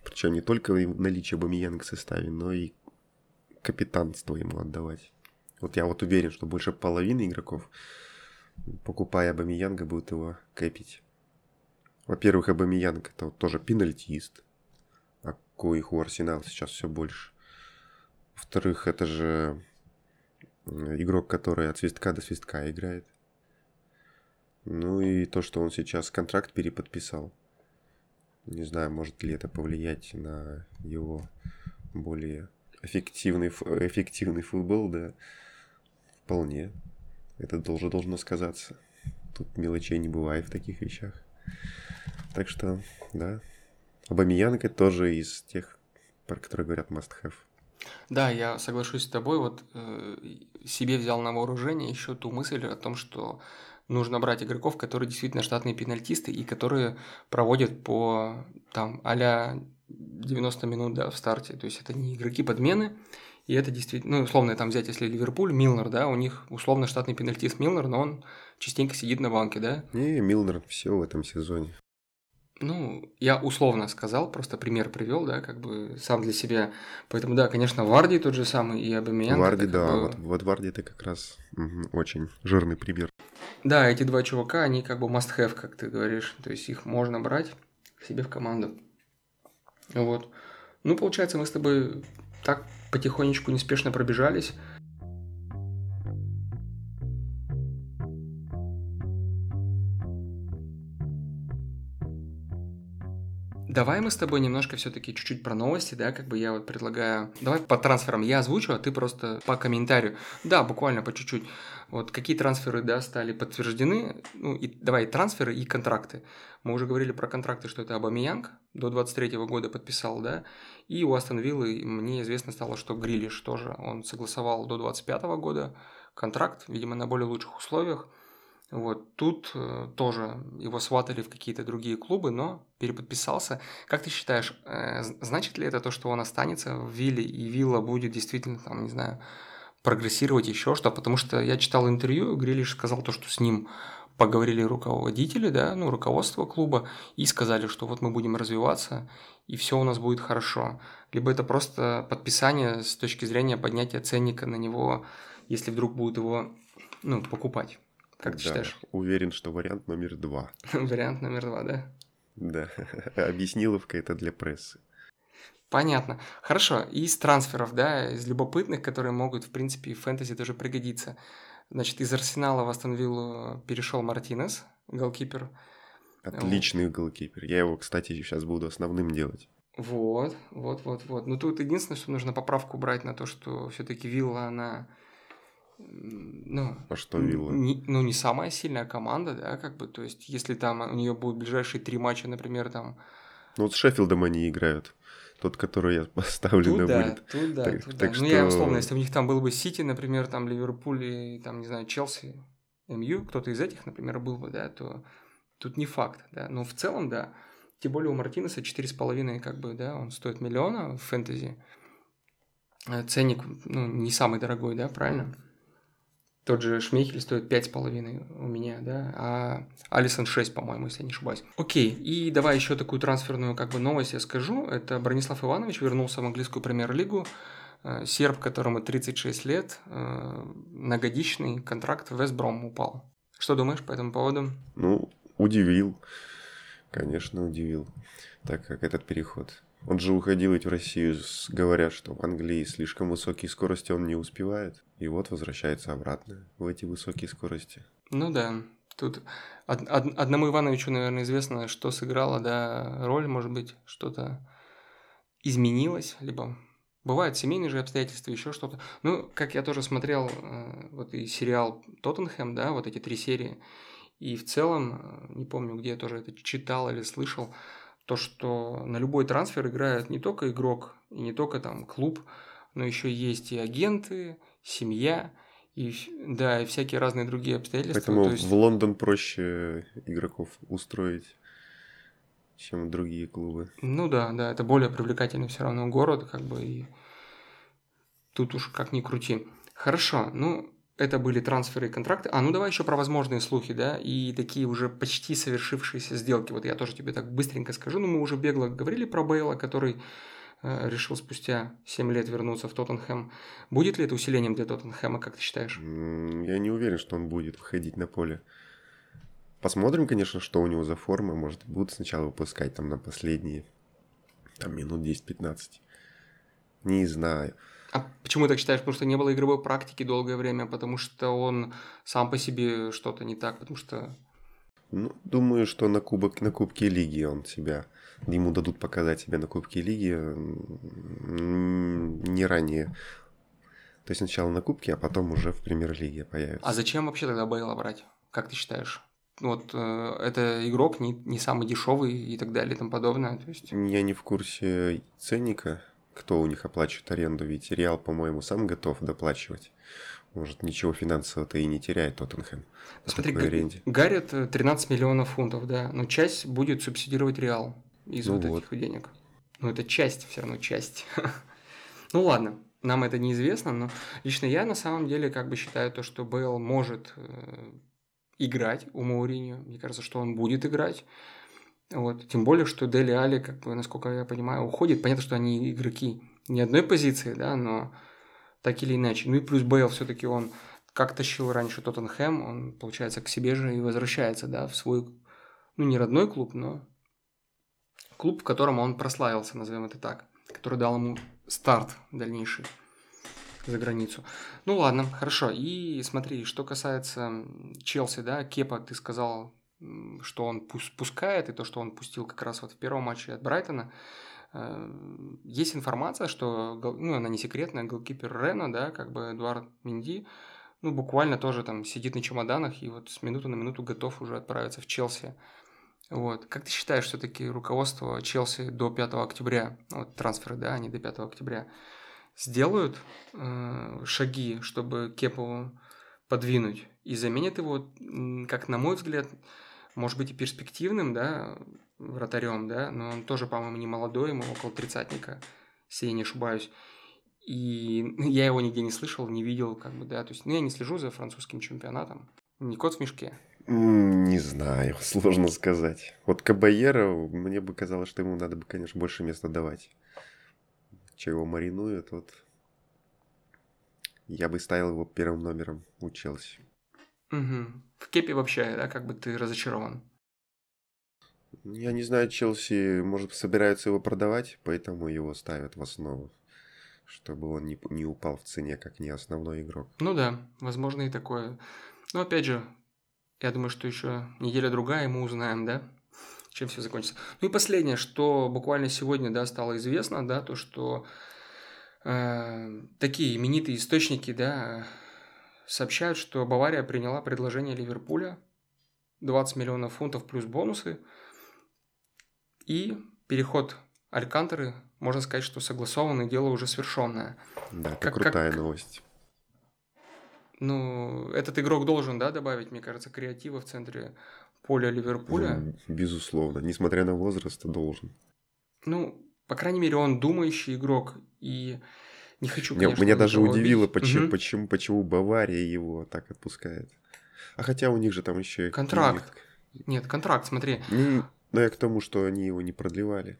Причем не только наличие Абамиянга в составе, но и капитанство ему отдавать. Вот я вот уверен, что больше половины игроков, покупая Абамиянга, будут его кэпить. Во-первых, Абамиянг это тоже пенальтист, а коих у Арсенала сейчас все больше. Во-вторых, это же игрок, который от свистка до свистка играет. Ну и то, что он сейчас контракт переподписал. Не знаю, может ли это повлиять на его более эффективный, эффективный футбол, да. Вполне. Это тоже должно сказаться. Тут мелочей не бывает в таких вещах. Так что, да. Абамиянка тоже из тех, про которые говорят must have. Да, я соглашусь с тобой. Вот э, себе взял на вооружение еще ту мысль о том, что нужно брать игроков, которые действительно штатные пенальтисты и которые проводят по там а 90 минут да, в старте. То есть это не игроки подмены, и это действительно, ну, условно там взять, если Ливерпуль, Милнер, да, у них условно штатный пенальтист Милнер, но он частенько сидит на банке, да? Не, Милнер все в этом сезоне. Ну, я условно сказал, просто пример привел, да, как бы сам для себя. Поэтому, да, конечно, Варди тот же самый и Абамиян. Варди, да, бы... вот, вот Варди это как раз угу, очень жирный пример. Да, эти два чувака, они как бы must have, как ты говоришь. То есть их можно брать к себе в команду. Вот. Ну, получается, мы с тобой так потихонечку, неспешно пробежались. Давай мы с тобой немножко все-таки чуть-чуть про новости, да, как бы я вот предлагаю. Давай по трансферам я озвучу, а ты просто по комментарию. Да, буквально по чуть-чуть. Вот какие трансферы, да, стали подтверждены. Ну, и давай трансферы и контракты. Мы уже говорили про контракты, что это Абамиянг до 23 года подписал, да. И у Астон Виллы мне известно стало, что Грилиш тоже. Он согласовал до 25 года контракт, видимо, на более лучших условиях. Вот тут э, тоже его сватали в какие-то другие клубы, но переподписался. Как ты считаешь, э, значит ли это то, что он останется в Вилле и Вилла будет действительно, там, не знаю, прогрессировать еще что? Потому что я читал интервью, Грилиш сказал то, что с ним поговорили руководители, да, ну, руководство клуба, и сказали, что вот мы будем развиваться, и все у нас будет хорошо. Либо это просто подписание с точки зрения поднятия ценника на него, если вдруг будут его, ну, покупать. Как ты да, считаешь? Уверен, что вариант номер два. Вариант номер два, да? Да. Объясниловка это для прессы. Понятно. Хорошо. Из трансферов, да, из любопытных, которые могут, в принципе, в фэнтези тоже пригодиться. Значит, из Арсенала в Астон Виллу перешел Мартинес, голкипер. Отличный вот. голкипер. Я его, кстати, сейчас буду основным делать. Вот, вот, вот, вот. Ну, тут единственное, что нужно поправку брать на то, что все-таки Вилла, она ну, а что Вилла? Не, ну, не самая сильная команда, да, как бы, то есть, если там у нее будут ближайшие три матча, например, там... Ну, вот с Шеффилдом они играют. Тот, который я поставлю тут на да, будет. Тут да, так, тут так да. Что... Ну, я условно, если у них там был бы Сити, например, там Ливерпуль и, там, не знаю, Челси, МЮ, кто-то из этих, например, был бы, да, то тут не факт, да. Но в целом, да, тем более у Мартинеса 4,5, как бы, да, он стоит миллиона в фэнтези. Ценник, ну, не самый дорогой, да, правильно? Тот же Шмейхель стоит 5,5 у меня, да, а Алисон 6, по-моему, если я не ошибаюсь. Окей, и давай еще такую трансферную как бы новость я скажу. Это Бронислав Иванович вернулся в английскую премьер-лигу. Э, серб, которому 36 лет, э, многодичный контракт в Вестбром упал. Что думаешь по этому поводу? Ну, удивил. Конечно, удивил. Так как этот переход. Он же уходил ведь в Россию, говоря, что в Англии слишком высокие скорости он не успевает. И вот возвращается обратно в эти высокие скорости. Ну да, тут од- од- одному Ивановичу, наверное, известно, что сыграла, да, роль, может быть, что-то изменилось, либо бывают семейные же обстоятельства, еще что-то. Ну, как я тоже смотрел, э, вот и сериал «Тоттенхэм», да, вот эти три серии, и в целом, э, не помню, где я тоже это читал или слышал, то, что на любой трансфер играет не только игрок и не только там клуб, но еще есть и агенты, семья, и, да, и всякие разные другие обстоятельства. Поэтому есть... в Лондон проще игроков устроить, чем другие клубы. Ну да, да, это более привлекательный все равно город, как бы, и тут уж как ни крути. Хорошо, ну, это были трансферы и контракты. А, ну давай еще про возможные слухи, да, и такие уже почти совершившиеся сделки. Вот я тоже тебе так быстренько скажу, но мы уже бегло говорили про Бейла, который э, решил спустя 7 лет вернуться в Тоттенхэм. Будет ли это усилением для Тоттенхэма, как ты считаешь? Я не уверен, что он будет выходить на поле. Посмотрим, конечно, что у него за форма. Может, будут сначала выпускать там на последние там, минут 10-15. Не знаю. А почему так считаешь? Потому что не было игровой практики долгое время, потому что он сам по себе что-то не так, потому что... Ну, думаю, что на, кубок, на Кубке Лиги он себя... Ему дадут показать себя на Кубке Лиги не ранее. То есть сначала на Кубке, а потом уже в Премьер-лиге появится. А зачем вообще тогда Бейла брать? Как ты считаешь? Вот э, это игрок не, не самый дешевый и так далее и тому подобное. То есть... Я не в курсе ценника кто у них оплачивает аренду, ведь Реал, по-моему, сам готов доплачивать. Может, ничего финансового-то и не теряет Тоттенхэм. Смотри, аренде. Гаррет 13 миллионов фунтов, да, но часть будет субсидировать Реал из ну вот, вот этих денег. Ну, это часть, все равно часть. ну, ладно, нам это неизвестно, но лично я на самом деле как бы считаю то, что Бейл может э, играть у Мауриньо. Мне кажется, что он будет играть. Вот. Тем более, что Дели Али, как бы, насколько я понимаю, уходит. Понятно, что они игроки не одной позиции, да, но так или иначе. Ну и плюс Бейл все-таки он как тащил раньше Тоттенхэм, он, получается, к себе же и возвращается, да, в свой, ну, не родной клуб, но клуб, в котором он прославился, назовем это так, который дал ему старт дальнейший за границу. Ну ладно, хорошо. И смотри, что касается Челси, да, Кепа, ты сказал, что он пускает, и то, что он пустил как раз вот в первом матче от Брайтона, э, есть информация, что, ну, она не секретная, голкипер Рена, да, как бы Эдуард Минди, ну, буквально тоже там сидит на чемоданах и вот с минуты на минуту готов уже отправиться в Челси. Вот. Как ты считаешь, все-таки руководство Челси до 5 октября, вот трансферы, да, они до 5 октября, сделают э, шаги, чтобы Кепу подвинуть и заменят его, как на мой взгляд, может быть и перспективным, да, вратарем, да, но он тоже, по-моему, не молодой, ему около тридцатника, если я не ошибаюсь. И я его нигде не слышал, не видел, как бы, да, то есть, ну, я не слежу за французским чемпионатом. Не кот в мешке. Не знаю, сложно сказать. Вот Кабаера, мне бы казалось, что ему надо бы, конечно, больше места давать. Чего маринует, вот я бы ставил его первым номером у Челси. Угу. В Кепе вообще, да, как бы ты разочарован? Я не знаю, Челси, может, собираются его продавать, поэтому его ставят в основу, чтобы он не, не упал в цене, как не основной игрок. Ну да, возможно и такое. Но опять же, я думаю, что еще неделя-другая, и мы узнаем, да, чем все закончится. Ну и последнее, что буквально сегодня, да, стало известно, да, то, что э, такие именитые источники, да, сообщают, что Бавария приняла предложение Ливерпуля 20 миллионов фунтов плюс бонусы. И переход Алькантеры, можно сказать, что согласованное дело уже свершенное. Да, это как, крутая как... новость. Ну, этот игрок должен, да, добавить, мне кажется, креатива в центре поля Ливерпуля. Безусловно, несмотря на возраст, должен. Ну, по крайней мере, он думающий игрок, и не хочу, конечно, Меня даже удивило, почему, угу. почему, почему Бавария его так отпускает. А хотя у них же там еще... Контракт. Нет, контракт, смотри. Ну, но я к тому, что они его не продлевали.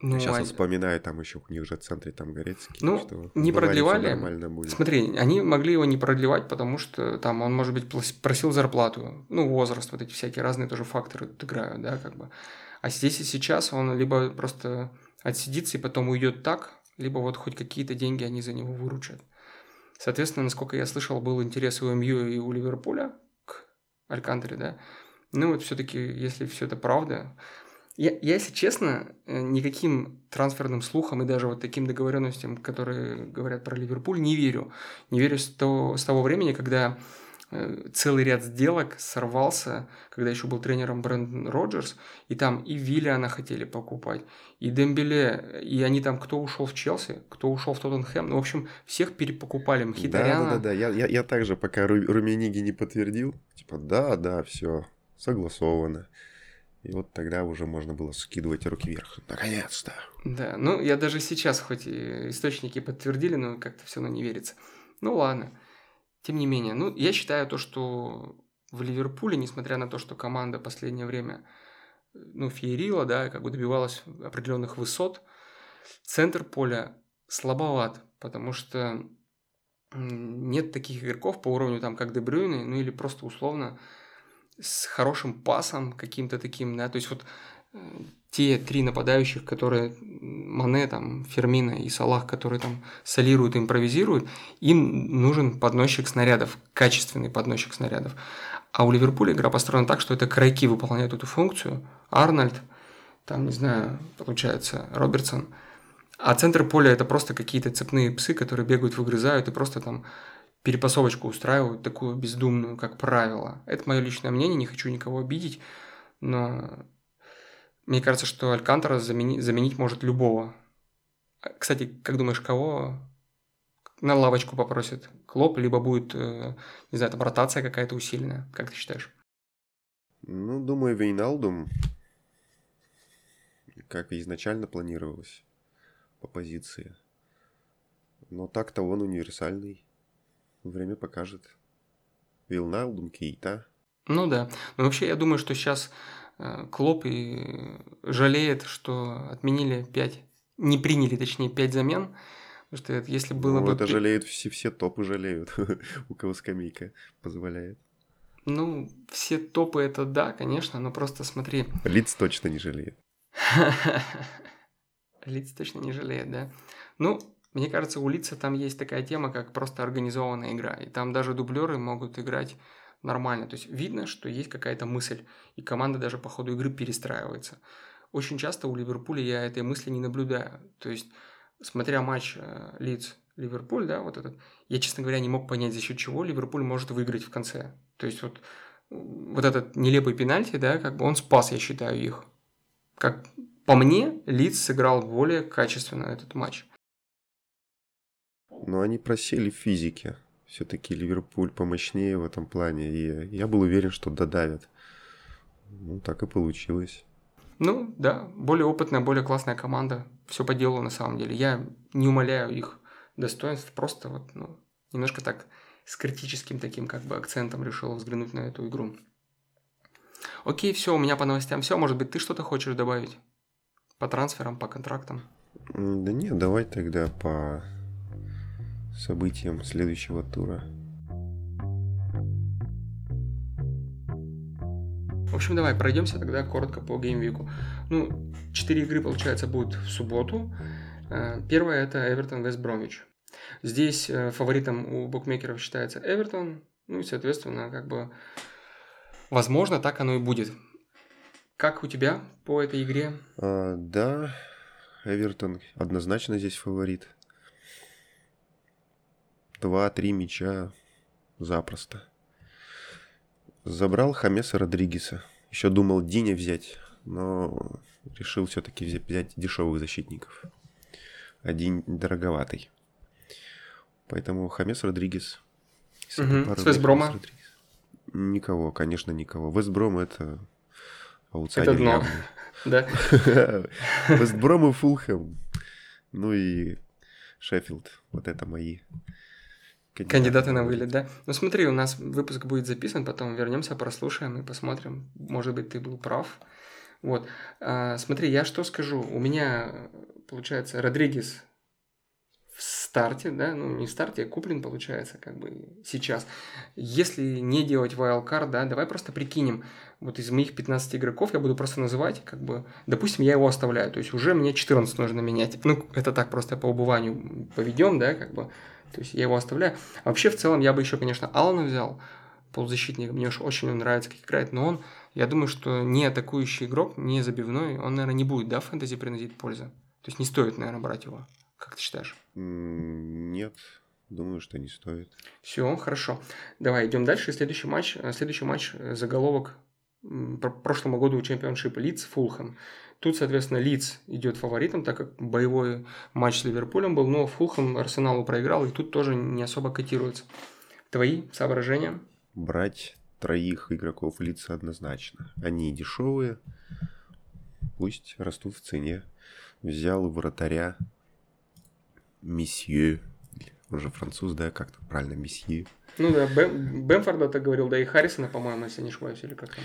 Ну, Сейчас а... вспоминаю, там еще у них же в центре там Горецкий. Ну, что не продлевали. Нормально будет. Смотри, они могли его не продлевать, потому что там он, может быть, просил зарплату. Ну, возраст, вот эти всякие разные тоже факторы тут играют, да, как бы. А здесь и сейчас он либо просто отсидится и потом уйдет так, либо вот хоть какие-то деньги они за него выручат. Соответственно, насколько я слышал, был интерес у МЮ, и у Ливерпуля к Алькантере, да. Ну вот все-таки, если все это правда, я, я, если честно, э, никаким трансферным слухам и даже вот таким договоренностям, которые говорят про Ливерпуль, не верю. Не верю с того, с того времени, когда целый ряд сделок сорвался, когда еще был тренером Брэндон Роджерс, и там и Виллиана хотели покупать, и Дембеле, и они там, кто ушел в Челси, кто ушел в Тоттенхэм, ну, в общем, всех перепокупали, Мхитаряна. Да-да-да, я, я, я также, пока Ру, Румениги не подтвердил, типа, да-да, все, согласовано. И вот тогда уже можно было скидывать руки вверх. Наконец-то. Да, ну я даже сейчас, хоть и источники подтвердили, но как-то все равно не верится. Ну ладно. Тем не менее, ну, я считаю то, что в Ливерпуле, несмотря на то, что команда последнее время, ну, феерила, да, как бы добивалась определенных высот, центр поля слабоват, потому что нет таких игроков по уровню, там, как Дебрюйны, ну, или просто условно с хорошим пасом каким-то таким, да, то есть вот э, те три нападающих, которые Мане, там, Фермина и Салах, которые там солируют, импровизируют, им нужен подносчик снарядов, качественный подносчик снарядов. А у Ливерпуля игра построена так, что это крайки выполняют эту функцию. Арнольд, там, не знаю, получается, Робертсон. А центр поля это просто какие-то цепные псы, которые бегают, выгрызают и просто там перепасовочку устраивают, такую бездумную, как правило. Это мое личное мнение, не хочу никого обидеть, но мне кажется, что Алькантара замени, заменить может любого. Кстати, как думаешь, кого на лавочку попросит Клоп, либо будет, э, не знаю, там ротация какая-то усиленная? Как ты считаешь? Ну, думаю, Вейналдум, как и изначально планировалось по позиции. Но так-то он универсальный. Время покажет. Вилналдум, Кейта. Ну да. Но вообще я думаю, что сейчас Клоп и жалеет, что отменили 5, не приняли, точнее, 5 замен. Потому что если было ну, бы... это жалеют все, все топы жалеют, у кого скамейка позволяет. Ну, все топы это да, конечно, но просто смотри. Лиц точно не жалеет. Лиц точно не жалеет, да. Ну, мне кажется, у Лица там есть такая тема, как просто организованная игра. И там даже дублеры могут играть нормально. То есть видно, что есть какая-то мысль. И команда даже по ходу игры перестраивается. Очень часто у Ливерпуля я этой мысли не наблюдаю. То есть, смотря матч э, Лиц Ливерпуль, да, вот этот, я, честно говоря, не мог понять, за счет чего Ливерпуль может выиграть в конце. То есть вот, вот этот нелепый пенальти, да, как бы он спас, я считаю, их. Как по мне, Лиц сыграл более качественно этот матч. Но они просели в физике. Все-таки Ливерпуль помощнее в этом плане. И я был уверен, что додавят. Ну, так и получилось. Ну, да, более опытная, более классная команда. Все по делу на самом деле. Я не умоляю их достоинств, просто вот, ну, немножко так с критическим таким как бы акцентом решил взглянуть на эту игру. Окей, все, у меня по новостям все. Может быть, ты что-то хочешь добавить? По трансферам, по контрактам? Да нет, давай тогда по событиям следующего тура. В общем, давай пройдемся тогда коротко по геймвику. Ну, четыре игры, получается, будут в субботу. Э, первое это Эвертон Вест Бромвич. Здесь э, фаворитом у букмекеров считается Эвертон. Ну и, соответственно, как бы, возможно, так оно и будет. Как у тебя по этой игре? А, да, Эвертон однозначно здесь фаворит. Два-три мяча запросто. Забрал Хамеса Родригеса. Еще думал Диня взять, но решил все-таки взять дешевых защитников. Один дороговатый. Поэтому Хамес Родригес. Угу. С Вестброма? Никого, конечно, никого. Вестбром это аутсайдер. Это дно, да? Вестбром и Фулхэм. Ну и Шеффилд. Вот это мои Кандидаты, Кандидаты на вылет, да? Ну смотри, у нас выпуск будет записан, потом вернемся, прослушаем и посмотрим. Может быть, ты был прав. Вот. А, смотри, я что скажу. У меня, получается, Родригес в старте, да, ну не в старте, а куплен получается как бы сейчас. Если не делать wildcard, да, давай просто прикинем, вот из моих 15 игроков я буду просто называть, как бы, допустим, я его оставляю, то есть уже мне 14 нужно менять. Ну, это так просто по убыванию поведем, да, как бы, то есть я его оставляю. А вообще, в целом, я бы еще, конечно, Алана взял, полузащитник. Мне уж очень он нравится, как играет, но он, я думаю, что не атакующий игрок, не забивной, он, наверное, не будет, да, фэнтези приносить пользы. То есть не стоит, наверное, брать его. Как ты считаешь? Нет, думаю, что не стоит. Все, хорошо. Давай, идем дальше. Следующий матч, э, следующий матч э, заголовок прошлому году у чемпионшипа Лидс Фулхэм. Тут, соответственно, Лидс идет фаворитом, так как боевой матч с Ливерпулем был, но Фулхэм Арсеналу проиграл, и тут тоже не особо котируется. Твои соображения? Брать троих игроков Лидса однозначно. Они дешевые, пусть растут в цене. Взял вратаря Месье он же француз, да, как-то правильно, месье. Ну да, Бэм, Бэмфорда так говорил, да и Харрисона, по-моему, если не ошибаюсь, или как там.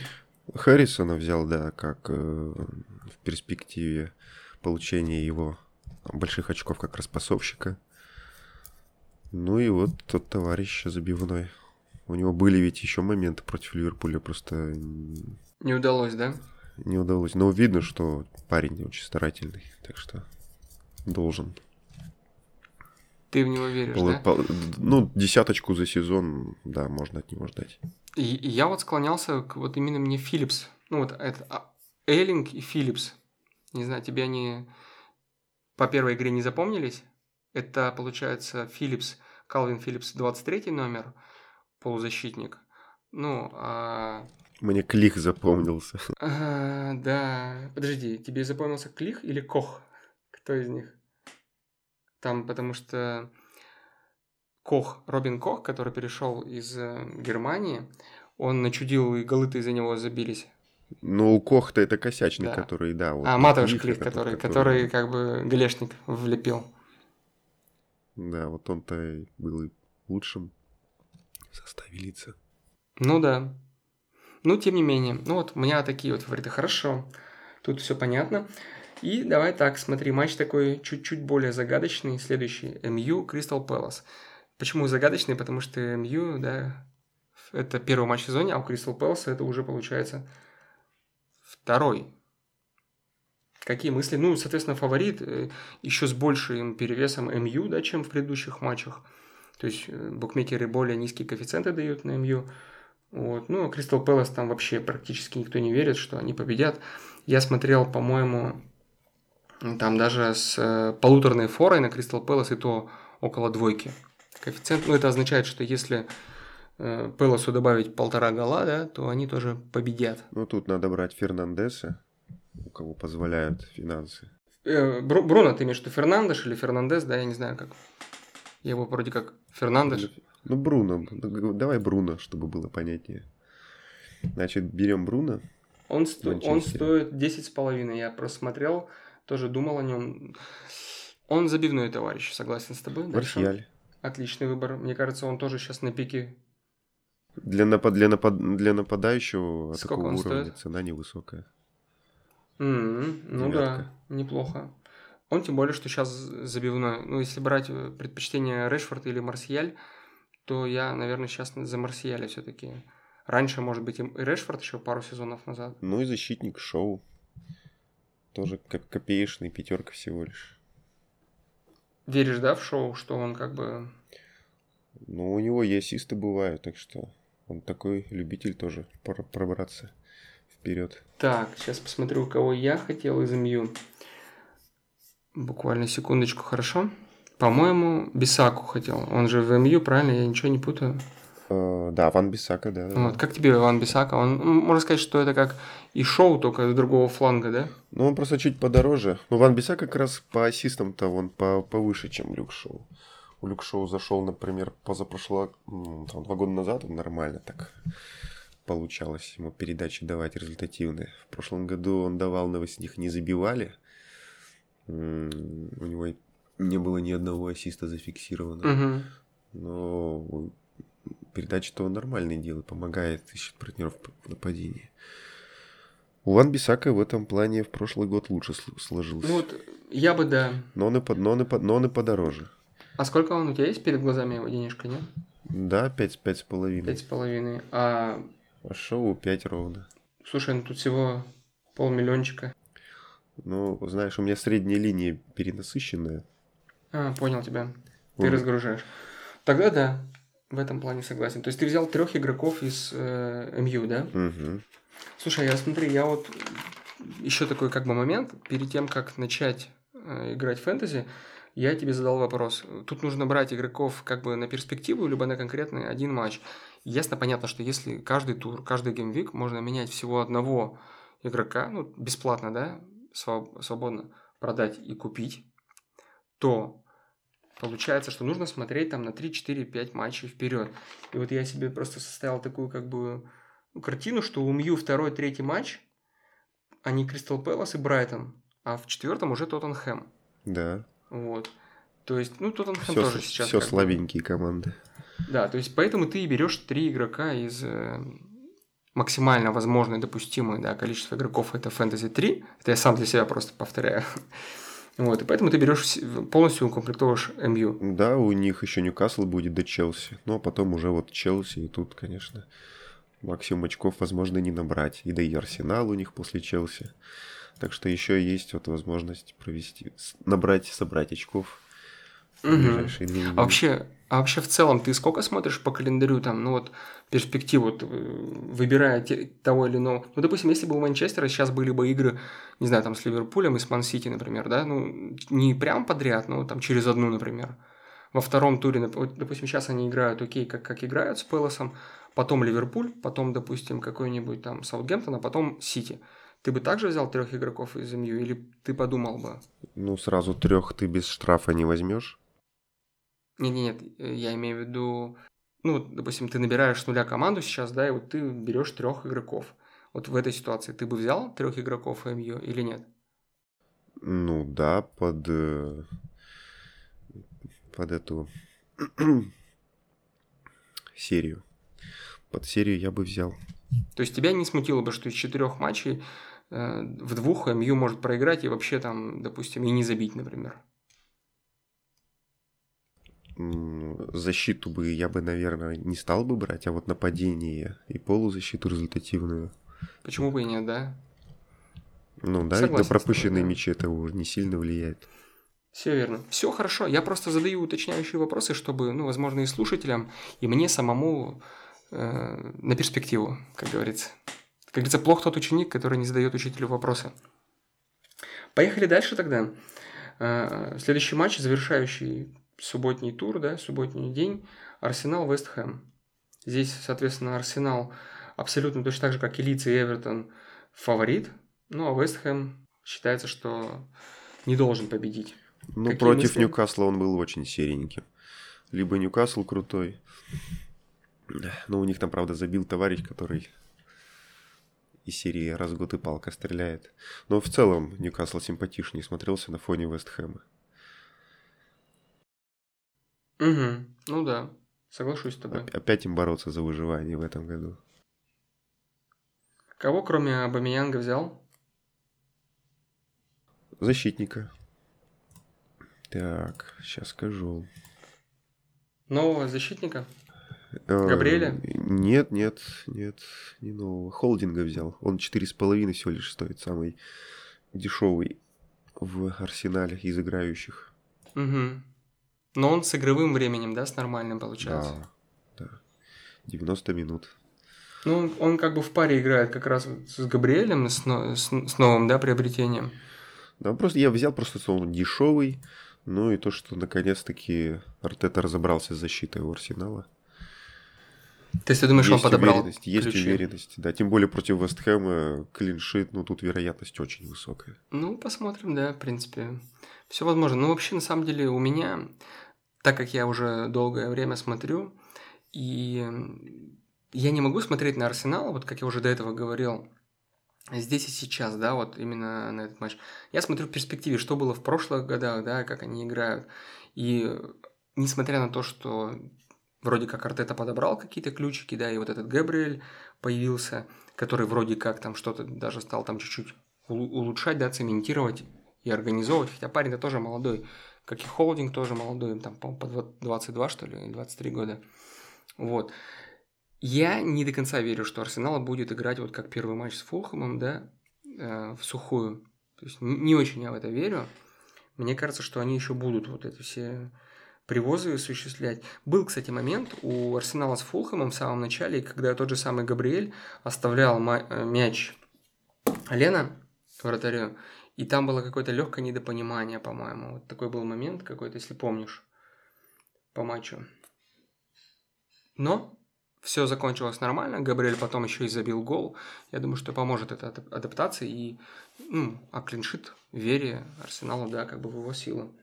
Харрисона взял, да, как э, в перспективе получения его больших очков как распасовщика. Ну и вот тот товарищ забивной. У него были ведь еще моменты против Ливерпуля, просто... Не удалось, да? Не удалось. Но видно, что парень очень старательный, так что должен. Ты в него веришь, Пол- да? пол- ну, десяточку за сезон, да, можно от него ждать. И, и я вот склонялся к вот именно мне Филлипс. Ну вот это а, Эйлинг и Филлипс. Не знаю, тебе они по первой игре не запомнились? Это, получается, Филлипс, Калвин Филлипс, 23 номер, полузащитник. Ну, а, Мне клик запомнился. а, да, подожди, тебе запомнился Клих или Кох? Кто из них? Там, потому что Кох, Робин Кох, который перешел из э, Германии, он начудил, и голы-то из-за него забились. Ну, у Кохта это косячник, Да. который, да. Вот а, Клих, это тот, который, который как бы галешник влепил. Да, вот он-то и был и лучшим в составе лица. Ну да. Ну, тем не менее. Ну вот, у меня такие вот фавориты. Хорошо. Тут все понятно. И давай так, смотри, матч такой чуть-чуть более загадочный. Следующий. МЮ Кристал Пэлас. Почему загадочный? Потому что МЮ, да, это первый матч в сезоне, а у Кристал Пэласа это уже получается второй. Какие мысли? Ну, соответственно, фаворит э, еще с большим перевесом МЮ, да, чем в предыдущих матчах. То есть э, букмекеры более низкие коэффициенты дают на МЮ. Вот. Ну, Кристал Пэлас там вообще практически никто не верит, что они победят. Я смотрел, по-моему, там даже с э, полуторной форой на Кристал Пэлас и то около двойки. Коэффициент, ну, это означает, что если э, Пэласу добавить полтора гола, да, то они тоже победят. Ну, тут надо брать Фернандеса, у кого позволяют финансы. Э, Бру- Бруно, ты имеешь в виду Фернандеш или Фернандес, да, я не знаю как. Я его вроде как Фернандеш. Ну, Бруно. Давай Бруно, чтобы было понятнее. Значит, берем Бруно. Он, сто- он стоит 10 с половиной. Я просмотрел, тоже думал о нем. Он забивной товарищ, согласен с тобой. Марсиаль. Отличный выбор. Мне кажется, он тоже сейчас на пике. Для, напад... для, напад... для нападающего Сколько такого уровня стоит? цена невысокая. М, ну Девятка. да, неплохо. Он тем более, что сейчас забивной. Ну, если брать э, предпочтение Решфорд или Марсиаль, то я, наверное, сейчас за Марсиаля все-таки. Раньше, может быть, и Решфорд еще пару сезонов назад. Ну и защитник Шоу. Тоже как копеечный, пятерка всего лишь. Веришь, да, в шоу, что он как бы... Ну, у него и ассисты бывают, так что он такой любитель тоже пор- пробраться вперед. Так, сейчас посмотрю, кого я хотел из МЮ. Буквально секундочку, хорошо? По-моему, Бисаку хотел. Он же в МЮ, правильно? Я ничего не путаю. Э, да, Ван Бисака, да. Вот, как тебе Иван Бисака? Он, можно сказать, что это как и шоу, только с другого фланга, да? Ну, он просто чуть подороже. Но Ван Бисака как раз по ассистам-то он по повыше, чем Люк Шоу. У Люк Шоу зашел, например, позапрошлого, там, два года назад, он нормально так получалось ему передачи давать результативные. В прошлом году он давал, но с них не забивали. У него не было ни одного ассиста зафиксировано. Мгм. Но передачи-то он нормальные делает, помогает, ищет партнеров в нападении. У Ван Бисака в этом плане в прошлый год лучше сл- сложился. Ну вот, я бы, да. Но, он и под, но, он и под- но он и подороже. А сколько он у тебя есть перед глазами его денежка, нет? Да, пять, пять с половиной. Пять с половиной. А, А шоу 5 ровно. слушай, ну тут всего полмиллиончика. Ну, знаешь, у меня средняя линия перенасыщенная. А, понял тебя. Ты Он- разгружаешь. Тогда да, в этом плане согласен. То есть ты взял трех игроков из э, МЮ, да? Мгм. Слушай, я смотри, я вот еще такой как бы момент, перед тем, как начать э, играть в фэнтези, я тебе задал вопрос. Тут нужно брать игроков как бы на перспективу, либо на конкретный один матч. Ясно, понятно, что если каждый тур, каждый геймвик можно менять всего одного игрока, ну, бесплатно, да, своб- свободно продать и купить, то получается, что нужно смотреть там на 3, 4, 5 матчей вперед. И вот я себе просто составил такую как бы ну, картину, что у Мью второй, третий матч, они Кристал Пэлас и Брайтон, а в четвертом уже Тоттенхэм. Да. Вот. То есть, ну, Тоттенхэм Все, тоже сейчас... все слабенькие команды. Да, то есть, поэтому ты берешь три игрока из э, максимально возможной, допустимой, да, количество игроков это фэнтези 3. Это я сам для себя просто повторяю. Вот, и поэтому ты берешь полностью укомплектовываешь МЮ. Да, у них еще Ньюкасл будет до Челси. Ну, а потом уже вот Челси, и тут, конечно, максимум очков, возможно, не набрать. И да и Арсенал у них после Челси. Так что еще есть вот возможность провести, набрать, собрать очков недели. А вообще, а вообще в целом ты сколько смотришь по календарю там, ну вот перспективу, э, выбирая те- того или иного. Ну, допустим, если бы у Манчестера сейчас были бы игры, не знаю, там с Ливерпулем и с Ман-Сити, например, да, ну, не прям подряд, но там через одну, например. Во втором туре, допустим, сейчас они играют окей, как, как играют с Пелосом, потом Ливерпуль, потом, допустим, какой-нибудь там Саутгемптон, а потом Сити. Ты бы также взял трех игроков из МЮ или ты подумал бы? Ну, сразу трех ты без штрафа не возьмешь. Нет, нет, нет, я имею в виду, ну, допустим, ты набираешь с нуля команду сейчас, да, и вот ты берешь трех игроков. Вот в этой ситуации ты бы взял трех игроков МЮ или нет? Ну да, под, э, под эту серию. Под серию я бы взял. То есть тебя не смутило бы, что из четырех матчей э, в двух МЮ может проиграть и вообще там, допустим, и не забить, например. Защиту бы я бы, наверное, не стал бы брать, а вот нападение и полузащиту результативную. Почему бы и нет, да? Ну да, Согласен на пропущенные да. мячи это уже не сильно влияет. Все верно. Все хорошо. Я просто задаю уточняющие вопросы, чтобы, ну, возможно, и слушателям, и мне самому э, на перспективу, как говорится. Как говорится, плох тот ученик, который не задает учителю вопросы. Поехали дальше тогда. Э, Следующий матч, завершающий субботний тур, да, субботний день. Арсенал, Вест Хэм. Здесь, соответственно, Арсенал абсолютно точно так же, как и Лиц и Эвертон, фаворит. Ну, а Вест Хэм считается, что не должен победить. Ну, Какие против мысли? Ньюкасла он был очень сереньким. Либо Ньюкасл крутой. Но у них там, правда, забил товарищ, который из серии раз в год и палка стреляет. Но в целом Ньюкасл симпатичнее смотрелся на фоне Вест Хэма. Угу. Ну да, соглашусь с тобой. Оп- Опять им бороться за выживание в этом году. Кого, кроме Абамиянга, взял? Защитника. Так, сейчас скажу. Нового защитника? Э, Габриэля? Нет, нет, нет, не нового. Холдинга взял. Он 4,5 всего лишь стоит. Самый дешевый в арсенале из играющих. Угу. Но он с игровым временем, да, с нормальным получается? Да, да. 90 минут. Ну, он, он как бы в паре играет как раз с Габриэлем, с, с, с новым, да, приобретением. Да, просто я взял просто, что он дешевый. Ну и то, что наконец-таки Артета разобрался с защитой у Арсенала. То есть ты думаешь, он есть подобрал уверенность, есть ключи? уверенность. Да, тем более против Вестхэма клиншит, ну тут вероятность очень высокая. Ну, посмотрим, да, в принципе. Все возможно. Но вообще, на самом деле, у меня, так как я уже долгое время смотрю, и я не могу смотреть на Арсенал, вот как я уже до этого говорил, здесь и сейчас, да, вот именно на этот матч. Я смотрю в перспективе, что было в прошлых годах, да, как они играют. И несмотря на то, что вроде как Артета подобрал какие-то ключики, да, и вот этот Габриэль появился, который вроде как там что-то даже стал там чуть-чуть улу- улучшать, да, цементировать и организовывать, хотя парень-то тоже молодой, как и Холдинг тоже молодой, там, по два- 22, что ли, или 23 года. Вот. Я не до конца верю, что Арсенал будет играть вот как первый матч с Фулхэмом, да, э, в сухую. То есть не очень я в это верю. Мне кажется, что они еще будут вот эти все привозы осуществлять. Был, кстати, момент у Арсенала с Фулхэмом в самом начале, когда тот же самый Габриэль оставлял э, мяч Лена вратарю, и там было какое-то легкое недопонимание, по-моему. Вот такой был момент какой-то, если помнишь, по матчу. Но все закончилось нормально. Габриэль потом еще и забил гол. Я думаю, что поможет это адап- адаптации и ну, а вере Арсенала, да, как бы в его силу.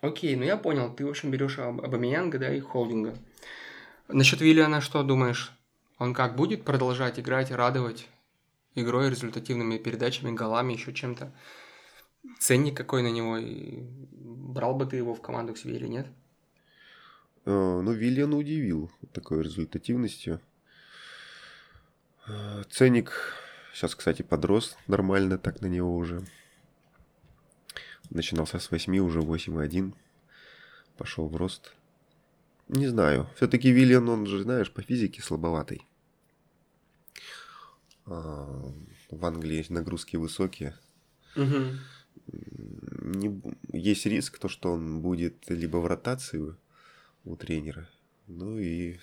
Окей, ну я понял. Ты, в общем, берешь Аб- Абамиянга, да, и Холдинга. Насчет Виллиана что думаешь? Он как будет продолжать играть, радовать игрой, результативными передачами, голами, еще чем-то? ценник какой на него, и брал бы ты его в команду к себе или нет? Э, ну, Виллиан удивил такой результативностью. Э, ценник сейчас, кстати, подрос нормально так на него уже. Начинался с 8, уже 8,1. Пошел в рост. Не знаю. Все-таки Виллиан, он же, знаешь, по физике слабоватый. А, в Англии нагрузки высокие. Угу. Не, есть риск, то, что он будет либо в ротации у тренера, ну и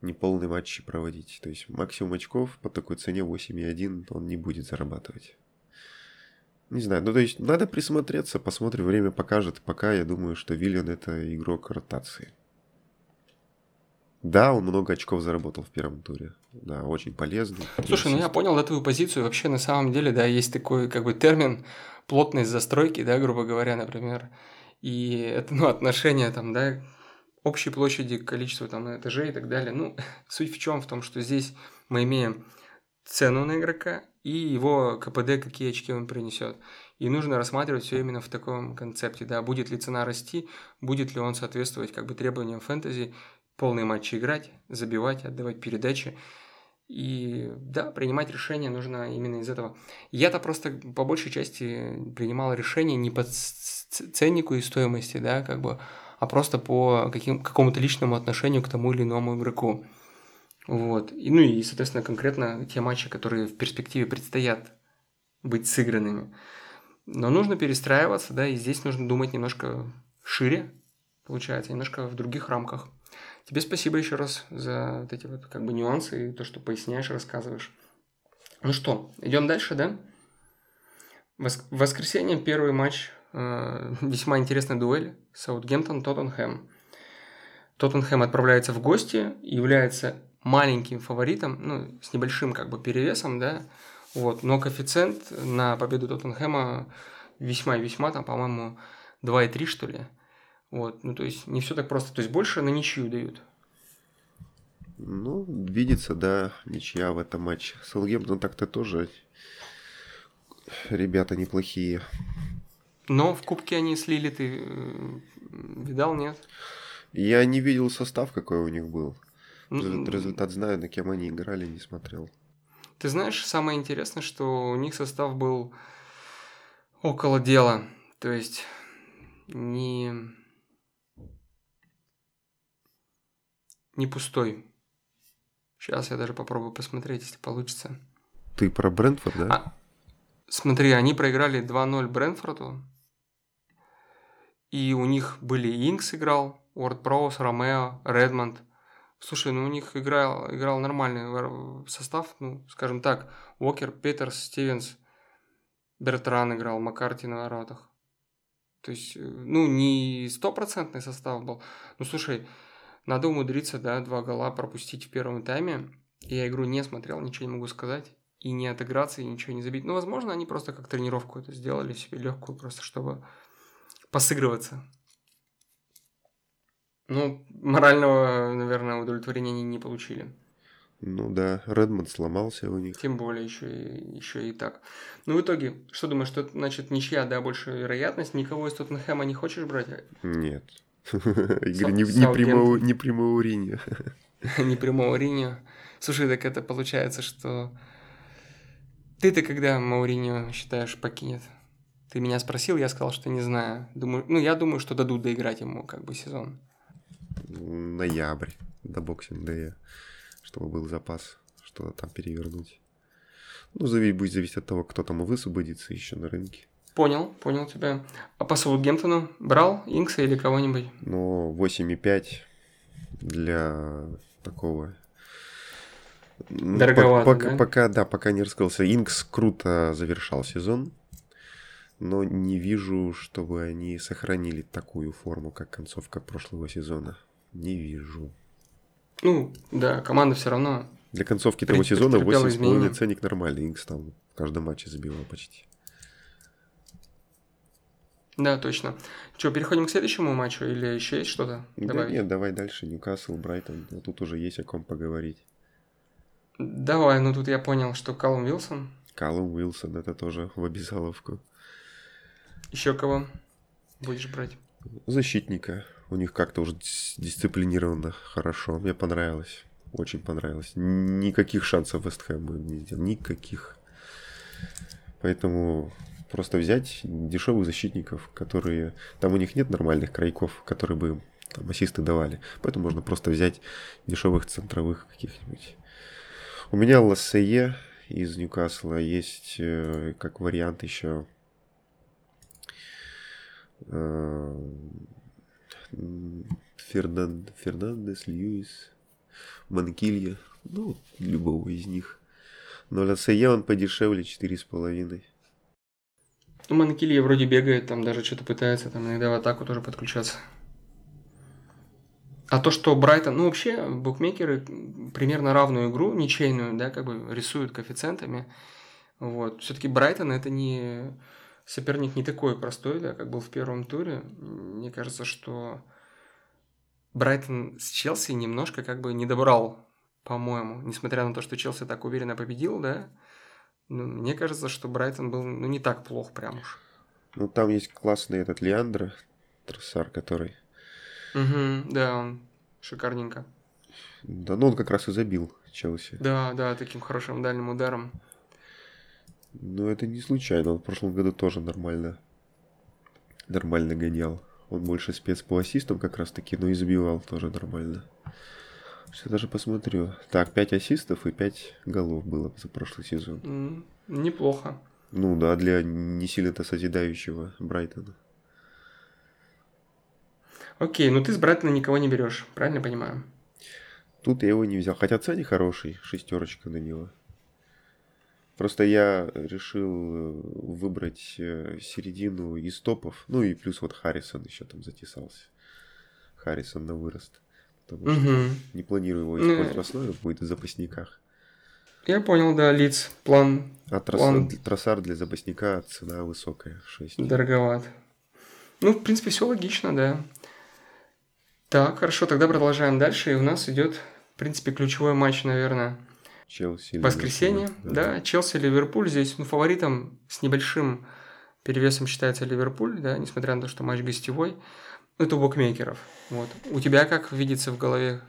неполный матч проводить. То есть максимум очков по такой цене 8,1 он не будет зарабатывать. Не знаю, ну то есть надо присмотреться, посмотрим, время покажет. Пока я думаю, что Виллиан это игрок ротации. Да, он много очков заработал в первом туре. Да, очень полезный. Слушай, ну я понял да, твою позицию. Вообще, на самом деле, да, есть такой как бы термин плотность застройки, да, грубо говоря, например. И это, ну, отношение там, да, общей площади, количество там этажей и так далее. Ну, суть в чем? В том, что здесь мы имеем цену на игрока и его КПД, какие очки он принесет. И нужно рассматривать все именно в таком концепте, да, будет ли цена расти, будет ли он соответствовать как бы требованиям фэнтези, полные матчи играть, забивать, отдавать передачи. И да, принимать решения нужно именно из этого. Я-то просто по большей части принимал решения не по ценнику и стоимости, да, как бы, а просто по каким, какому-то личному отношению к тому или иному игроку. Вот. И, ну и, соответственно, конкретно те матчи, которые в перспективе предстоят быть сыгранными. Но нужно перестраиваться, да, и здесь нужно думать немножко шире, получается, немножко в других рамках. Тебе спасибо еще раз за вот эти вот как бы нюансы и то, что поясняешь, рассказываешь. Ну что, идем дальше, да? В воскресенье первый матч Э, весьма интересная дуэль Саутгемптон-Тоттенхэм. Тоттенхэм отправляется в гости, является маленьким фаворитом, ну, с небольшим как бы перевесом, да, вот, но коэффициент на победу Тоттенхэма весьма и весьма, там, по-моему, 2,3 что ли. Вот, ну, то есть не все так просто, то есть больше на ничью дают. Ну, видится, да, ничья в этом матче. Саутгемптон так-то тоже ребята неплохие. Но в кубке они слили, ты э, видал, нет? Я не видел состав, какой у них был. Результат знаю, на кем они играли, не смотрел. Ты знаешь, самое интересное, что у них состав был около дела. То есть не, не пустой. Сейчас я даже попробую посмотреть, если получится. Ты про Брентфорд, да? А, смотри, они проиграли 2-0 Брентфорду. И у них были Инкс играл, Уорд Проус, Ромео, Редмонд. Слушай, ну у них играл, играл нормальный состав, ну, скажем так, Уокер, Петерс, Стивенс, Бертран играл, Маккарти на воротах. То есть, э, ну, не стопроцентный состав был. Ну, слушай, надо умудриться, да, два гола пропустить в первом тайме. Я игру не смотрел, ничего не могу сказать. И не отыграться, и ничего не забить. Ну, возможно, они просто как тренировку это сделали себе легкую, просто чтобы посыгрываться. Ну, морального, наверное, удовлетворения они не получили. Ну да, Редмонд сломался у них. Тем более еще и, еще и так. Ну, в итоге, что думаешь, что значит ничья, да, больше вероятность? Никого из Тоттенхэма не хочешь брать? Нет. Игорь, не, не, прямого, не прямого Риня. не прямого Риня. Слушай, так это получается, что ты-то когда Мауриньо считаешь покинет? Ты меня спросил, я сказал, что не знаю. Думаю, ну, я думаю, что дадут доиграть ему как бы сезон. Ноябрь до боксинг дэя, чтобы был запас, что-то там перевернуть. Ну, зависит, будет зависеть от того, кто там высвободится еще на рынке. Понял, понял тебя. А по Саутгемптону брал Инкса или кого-нибудь? Ну, 8,5 для такого Дороговато, пока, да? Пока, да, пока не раскрылся. Инкс круто завершал сезон но не вижу, чтобы они сохранили такую форму, как концовка прошлого сезона. Не вижу. Ну, да, команда все равно. Для концовки того сезона 8,5 ценник нормальный. Инкс там в каждом матче забивал почти. Да, точно. Что, переходим к следующему матчу или еще есть что-то? Да нет, давай дальше. Ньюкасл, Брайтон. А тут уже есть о ком поговорить. Давай, ну тут я понял, что Калум Уилсон. Калум Уилсон, это тоже в обязаловку. Еще кого будешь брать? Защитника. У них как-то уже дисциплинированно хорошо. Мне понравилось. Очень понравилось. Никаких шансов Вест Хэм не сделал. Никаких. Поэтому просто взять дешевых защитников, которые... Там у них нет нормальных крайков, которые бы там ассисты давали. Поэтому можно просто взять дешевых центровых каких-нибудь. У меня Лассее из Ньюкасла есть э, как вариант еще э, Фернанд, Фернандес, Льюис, Манкилья, ну, любого из них. Но Лассее он подешевле 4,5. Ну, Манкилья вроде бегает, там даже что-то пытается, там иногда в атаку тоже подключаться. А то, что Брайтон, ну вообще букмекеры примерно равную игру, ничейную, да, как бы рисуют коэффициентами. Вот. Все-таки Брайтон это не соперник не такой простой, да, как был в первом туре. Мне кажется, что Брайтон с Челси немножко как бы не добрал, по-моему, несмотря на то, что Челси так уверенно победил, да. Ну, мне кажется, что Брайтон был ну, не так плох прям уж. Ну, там есть классный этот Леандр Троссар, который Угу, да, он шикарненько. Да, ну он как раз и забил Челси. Да, да, таким хорошим дальним ударом. Ну, это не случайно. Он в прошлом году тоже нормально, нормально гонял. Он больше спец по ассистам как раз таки, но и забивал тоже нормально. Сейчас даже посмотрю. Так, 5 ассистов и 5 голов было за прошлый сезон. Mm, неплохо. Ну да, для не сильно-то созидающего Брайтона. Окей, ну ты с Брайтона никого не берешь, правильно понимаю? Тут я его не взял. Хотя цене хороший, шестерочка на него. Просто я решил э, выбрать э, середину из топов. Ну и плюс вот Харрисон еще там затесался. Харрисон на вырост. Потому что угу. не планирую его использовать в основе, будет в запасниках. Я понял, да, лиц, план. А план... троссар для запасника цена высокая, 6. Дороговат. Ну, в принципе, все логично, да. Так, хорошо, тогда продолжаем дальше. И у нас идет, в принципе, ключевой матч, наверное, Челси. Воскресенье, да. да. Челси, Ливерпуль. Здесь, ну, фаворитом с небольшим перевесом считается Ливерпуль, да, несмотря на то, что матч гостевой. Ну, это у букмекеров. Вот. У тебя как видится в голове?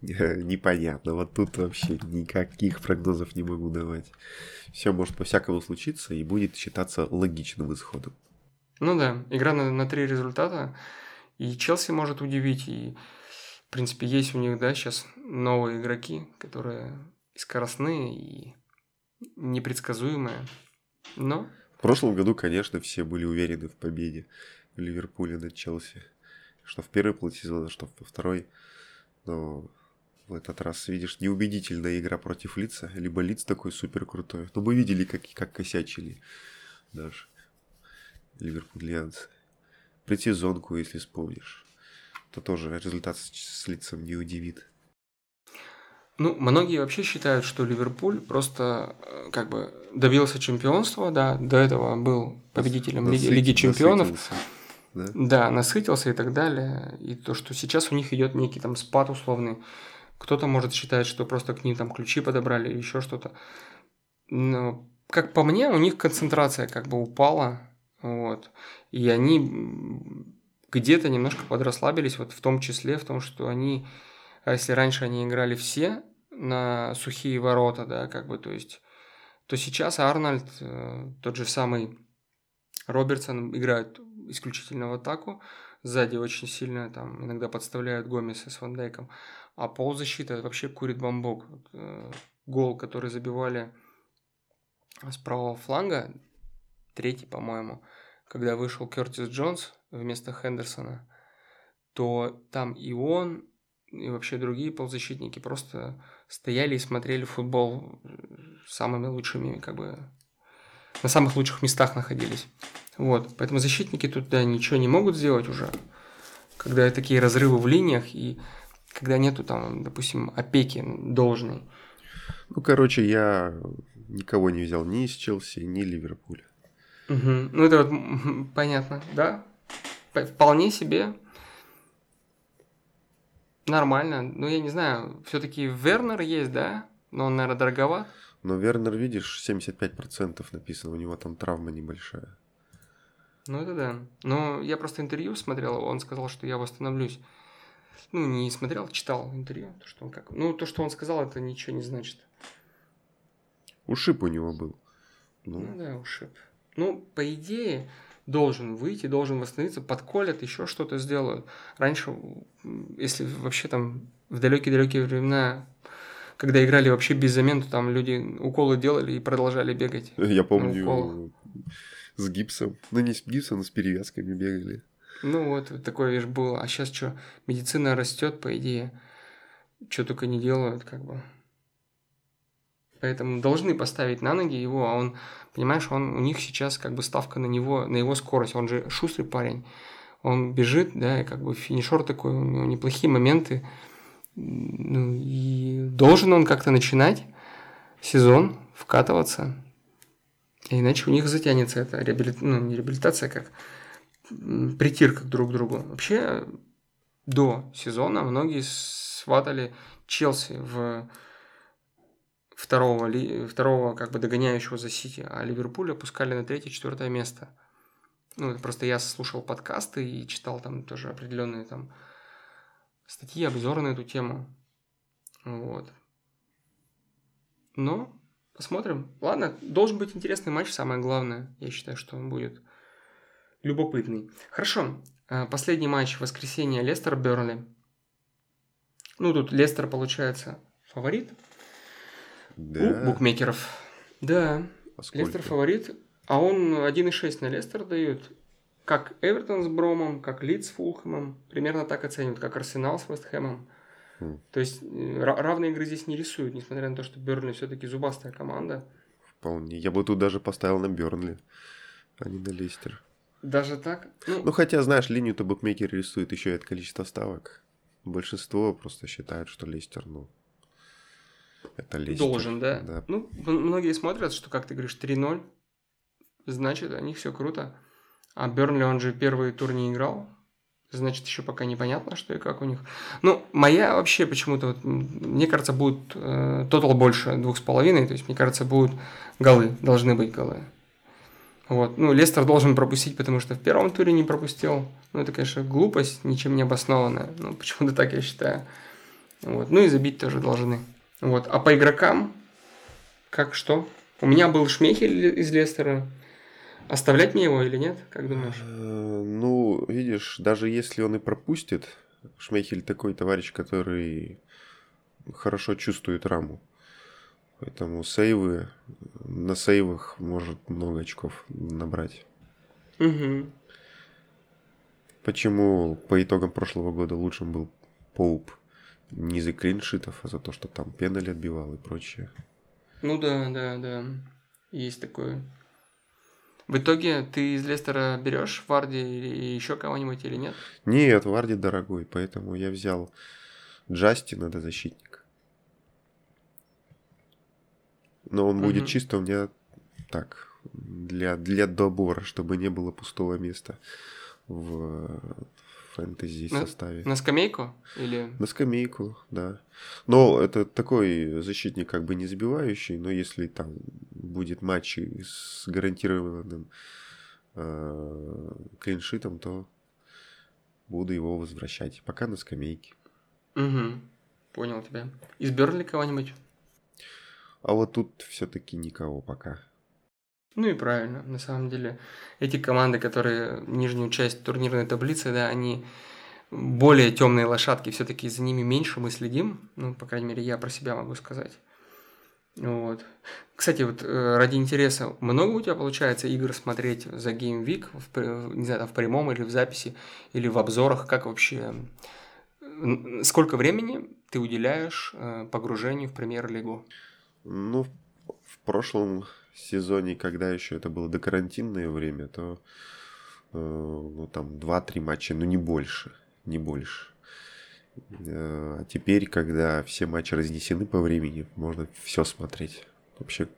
Непонятно. Вот тут вообще никаких прогнозов не могу давать. Все может по-всякому случиться и будет считаться логичным исходом. Ну да, игра на, на три результата. И Челси может удивить, и, в принципе, есть у них, да, сейчас новые игроки, которые и скоростные, и непредсказуемые. Но... В прошлом году, конечно, все были уверены в победе в Ливерпуле над Челси. Что в первой половине сезона, что во второй. Но в этот раз, видишь, неубедительная игра против лица. Либо лиц такой супер крутой. Но мы видели, как, как косячили даже ливерпульянцы предсезонку, если вспомнишь, то тоже результат с лицом не удивит. Ну, многие вообще считают, что Ливерпуль просто э, как бы добился чемпионства, да, до этого был победителем Лиги, Лиги Чемпионов. Насытился, да? да, насытился и так далее. И то, что сейчас у них идет некий там спад условный. Кто-то может считать, что просто к ним там ключи подобрали или еще что-то. Но, как по мне, у них концентрация как бы упала вот. И они где-то немножко подрасслабились, вот в том числе в том, что они, а если раньше они играли все на сухие ворота, да, как бы, то есть, то сейчас Арнольд, э, тот же самый Робертсон играют исключительно в атаку, сзади очень сильно там иногда подставляют Гомеса с Ван а полузащита вообще курит бамбок. Вот, э, гол, который забивали с правого фланга, третий, по-моему, когда вышел Кертис Джонс вместо Хендерсона, то там и он, и вообще другие полузащитники просто стояли и смотрели футбол самыми лучшими, как бы на самых лучших местах находились. Вот, поэтому защитники тут да, ничего не могут сделать уже, когда такие разрывы в линиях и когда нету там, допустим, опеки должной. Ну, короче, я никого не взял ни из Челси, ни Ливерпуля. Угу. Ну, это вот понятно, да? Вполне себе нормально. Ну, я не знаю, все-таки Вернер есть, да? Но он, наверное, дороговат. Но Вернер, видишь, 75% написано, у него там травма небольшая. Ну, это да. Но я просто интервью смотрел, он сказал, что я восстановлюсь. Ну, не смотрел, читал интервью. То, что он как... Ну, то, что он сказал, это ничего не значит. Ушиб у него был. Ну, ну да, ушиб. Ну, по идее, должен выйти, должен восстановиться, подколят, еще что-то сделают. Раньше, если вообще там в далекие-далекие времена, когда играли вообще без замен, то там люди уколы делали и продолжали бегать. Я помню с гипсом. Ну, не с гипсом, но с перевязками бегали. Ну, вот такое вещь было. А сейчас что, медицина растет, по идее. Что только не делают, как бы. Поэтому должны поставить на ноги его, а он, понимаешь, он, у них сейчас как бы ставка на него, на его скорость. Он же шустрый парень. Он бежит, да, и как бы финишер такой, у него неплохие моменты. Ну, и должен он как-то начинать сезон, вкатываться. Иначе у них затянется это реабилит... ну, не реабилитация, как притирка друг к другу. Вообще, до сезона многие сватали Челси в второго, второго как бы догоняющего за Сити, а Ливерпуль опускали на третье-четвертое место. Ну, просто я слушал подкасты и читал там тоже определенные там статьи, обзоры на эту тему. Вот. Но посмотрим. Ладно, должен быть интересный матч, самое главное. Я считаю, что он будет любопытный. Хорошо. Э, последний матч воскресенье Лестер Бернли. Ну, тут Лестер получается фаворит да. у букмекеров. Да. Поскольку? Лестер фаворит, а он 1,6 на Лестер дают. Как Эвертон с Бромом, как Лидс с Фулхэмом. Примерно так оценивают, как Арсенал с Вестхэмом. Хм. То есть э, равные игры здесь не рисуют, несмотря на то, что Бернли все-таки зубастая команда. Вполне. Я бы тут даже поставил на Бернли, а не на Лестер. Даже так? Ну, ну хотя, знаешь, линию-то букмекер рисует еще и от количества ставок. Большинство просто считают, что Лестер, ну, это Лестер. Должен, да? да. Ну, многие смотрят, что, как ты говоришь, 3-0, значит, у них все круто. А Бернли, он же первый тур не играл, значит, еще пока непонятно, что и как у них. Ну, моя вообще почему-то, вот, мне кажется, будет э, тотал больше двух с половиной, то есть, мне кажется, будут голы, должны быть голы. Вот. Ну, Лестер должен пропустить, потому что в первом туре не пропустил. Ну, это, конечно, глупость, ничем не обоснованная. Ну, почему-то так я считаю. Вот. Ну и забить тоже должны. Вот. А по игрокам, как что? У меня был Шмехель из Лестера. Оставлять мне его или нет? Как думаешь? Э, ну, видишь, даже если он и пропустит, Шмехель такой товарищ, который хорошо чувствует раму. Поэтому сейвы, на сейвах может много очков набрать. Угу. Почему по итогам прошлого года лучшим был Поуп? Не за клиншитов, а за то, что там пенали отбивал и прочее. Ну да, да, да. Есть такое. В итоге ты из Лестера берешь Варди или еще кого-нибудь или нет? Нет, Варди дорогой, поэтому я взял Джастина до защитника. Но он угу. будет чисто у меня так, для, для добора, чтобы не было пустого места в фэнтези на, составе. На скамейку? Или... На скамейку, да. Но это такой защитник как бы не забивающий, но если там будет матч с гарантированным э, клиншитом, то буду его возвращать. Пока на скамейке. Угу. Понял тебя. Из Бернли кого-нибудь? А вот тут все-таки никого пока. Ну и правильно, на самом деле. Эти команды, которые нижнюю часть турнирной таблицы, да, они более темные лошадки, все-таки за ними меньше мы следим. Ну, по крайней мере, я про себя могу сказать. Вот. Кстати, вот э, ради интереса, много у тебя получается игр смотреть за Game Week, в, не знаю, в прямом или в записи, или в обзорах, как вообще, сколько времени ты уделяешь э, погружению в премьер-лигу? Ну, в прошлом сезоне, когда еще это было докарантинное время, то э, ну, там 2-3 матча, ну не больше, не больше. Э, а теперь, когда все матчи разнесены по времени, можно все смотреть. Вообще,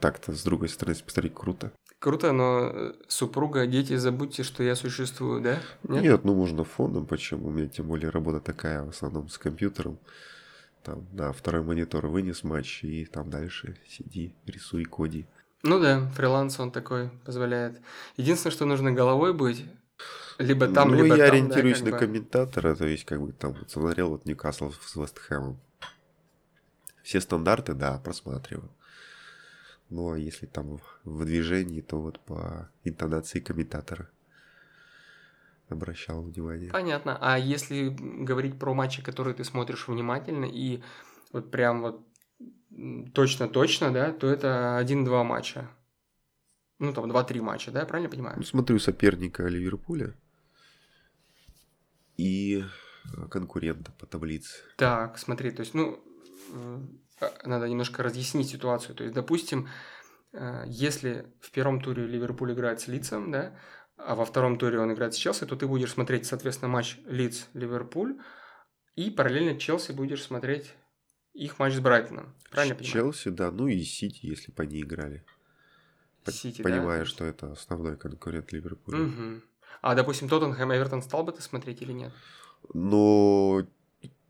так-то, с другой стороны, посмотреть круто. Круто, но э, супруга, дети, забудьте, что я существую, да? Нет, Нет ну можно фоном, почему? У меня тем более работа такая, в основном с компьютером. Там, да, второй монитор вынес матч, и там дальше сиди, рисуй, коди. Ну да, фриланс он такой позволяет. Единственное, что нужно головой быть, либо там, ну, либо я там, ориентируюсь да, на бы. комментатора, то есть, как бы там вот смотрел вот Ньюкасл с Вест Хэмом. Все стандарты, да, просматриваю. Ну, а если там в движении, то вот по интонации комментатора обращал внимание. Понятно. А если говорить про матчи, которые ты смотришь внимательно и вот прям вот точно-точно, да, то это один-два матча. Ну, там, два-три матча, да, я правильно понимаю? Ну, смотрю соперника Ливерпуля и э, конкурента по таблице. Так, смотри, то есть, ну, э, надо немножко разъяснить ситуацию. То есть, допустим, э, если в первом туре Ливерпуль играет с Лицем, да, а во втором туре он играет с Челси, то ты будешь смотреть, соответственно, матч Лиц-Ливерпуль, и параллельно Челси будешь смотреть их матч с Брайтоном. Правильно я понимаю? Челси, да, ну и Сити, если бы они играли. Сити, да, Понимая, есть- что это основной конкурент Ливерпуля. Мгм. А, допустим, Тоттенхэм Эвертон стал бы ты смотреть или нет? Но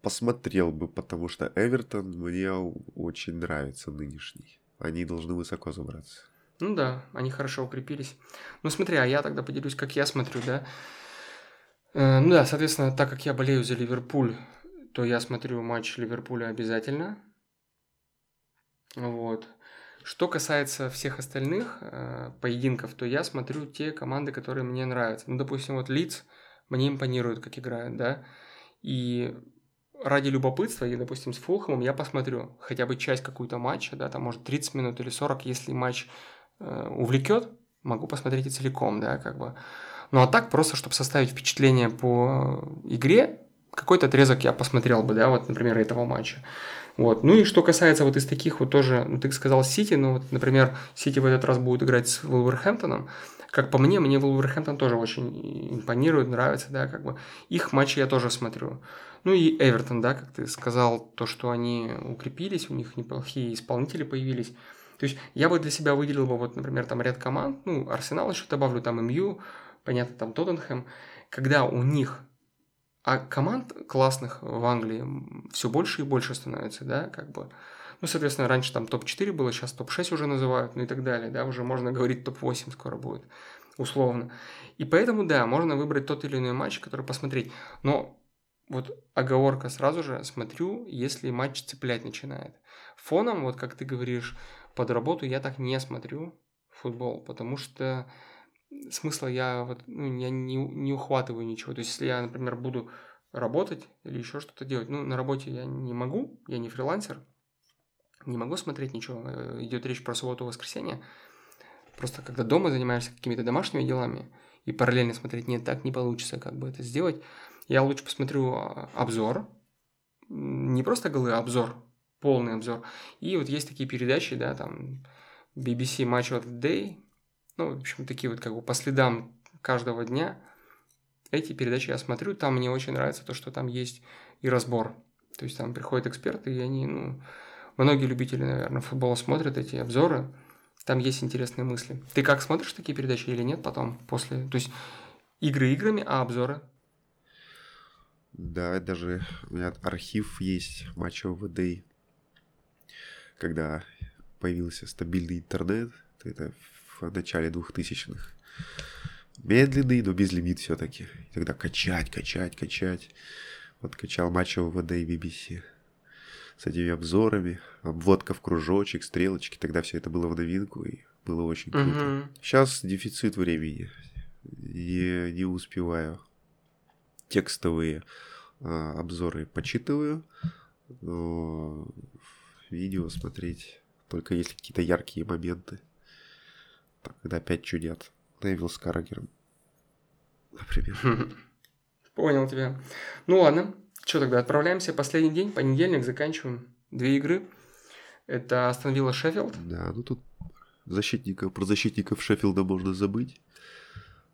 посмотрел бы, потому что Эвертон мне очень нравится нынешний. Они должны высоко забраться. Ну да, они хорошо укрепились. Ну смотри, а я тогда поделюсь, как я смотрю, да. Э, ну да, соответственно, так как я болею за Ливерпуль, то я смотрю матч Ливерпуля обязательно. Вот. Что касается всех остальных э, поединков, то я смотрю те команды, которые мне нравятся. Ну, допустим, вот Лидс мне импонирует, как играют, да. И ради любопытства, и, допустим, с Фулхэмом я посмотрю хотя бы часть какую-то матча, да, там, может, 30 минут или 40, если матч увлекет, могу посмотреть и целиком, да, как бы. Ну, а так, просто, чтобы составить впечатление по игре, какой-то отрезок я посмотрел бы, да, вот, например, этого матча. Вот. Ну и что касается вот из таких вот тоже, ну ты сказал Сити, ну вот, например, Сити в этот раз будет играть с Вулверхэмптоном. Как по мне, мне Вулверхэмптон тоже очень импонирует, нравится, да, как бы. Их матчи я тоже смотрю. Ну и Эвертон, да, как ты сказал, то, что они укрепились, у них неплохие исполнители появились. То есть я бы для себя выделил бы, вот, например, там ряд команд, ну, Арсенал еще добавлю, там МЮ, понятно, там Тоттенхэм, когда у них а команд классных в Англии все больше и больше становится, да, как бы. Ну, соответственно, раньше там топ-4 было, сейчас топ-6 уже называют, ну и так далее, да, уже можно говорить топ-8 скоро будет, условно. И поэтому, да, можно выбрать тот или иной матч, который посмотреть. Но вот оговорка сразу же, смотрю, если матч цеплять начинает. Фоном, вот как ты говоришь, под работу я так не смотрю футбол, потому что смысла я вот, ну, я не, не ухватываю ничего. То есть, если я, например, буду работать или еще что-то делать, ну, на работе я не могу, я не фрилансер, не могу смотреть ничего. Э, Идет речь про субботу-воскресенье. Просто когда дома занимаешься какими-то домашними делами и параллельно смотреть, нет, так не получится, как бы это сделать. Я лучше посмотрю а, обзор, не просто голы, а обзор, полный обзор. И вот есть такие передачи, да, там BBC Match of the Day, ну, в общем, такие вот как бы по следам каждого дня. Эти передачи я смотрю, там мне очень нравится то, что там есть и разбор. То есть там приходят эксперты, и они, ну, многие любители, наверное, футбола смотрят эти обзоры. Там есть интересные мысли. Ты как смотришь такие передачи или нет потом, после? То есть игры играми, а обзоры? Да, даже у меня архив есть матча ВД. Когда появился стабильный интернет, это в начале 2000-х. Медленный, но без лимит все-таки. Тогда качать, качать, качать. Вот качал матчи ВД и BBC с этими обзорами, обводка в кружочек, стрелочки. Тогда все это было в новинку и было очень круто. Мгм. Сейчас дефицит времени. Не, не успеваю. Текстовые а, обзоры почитываю, но видео смотреть только если какие-то яркие моменты. Так, когда опять чудят. Невил с Каррагером, например. Понял тебя. Ну ладно, что тогда, отправляемся. Последний день, понедельник, заканчиваем. Две игры. Это Астон Вилла Шеффилд. Да, ну тут защитников, про защитников Шеффилда можно забыть.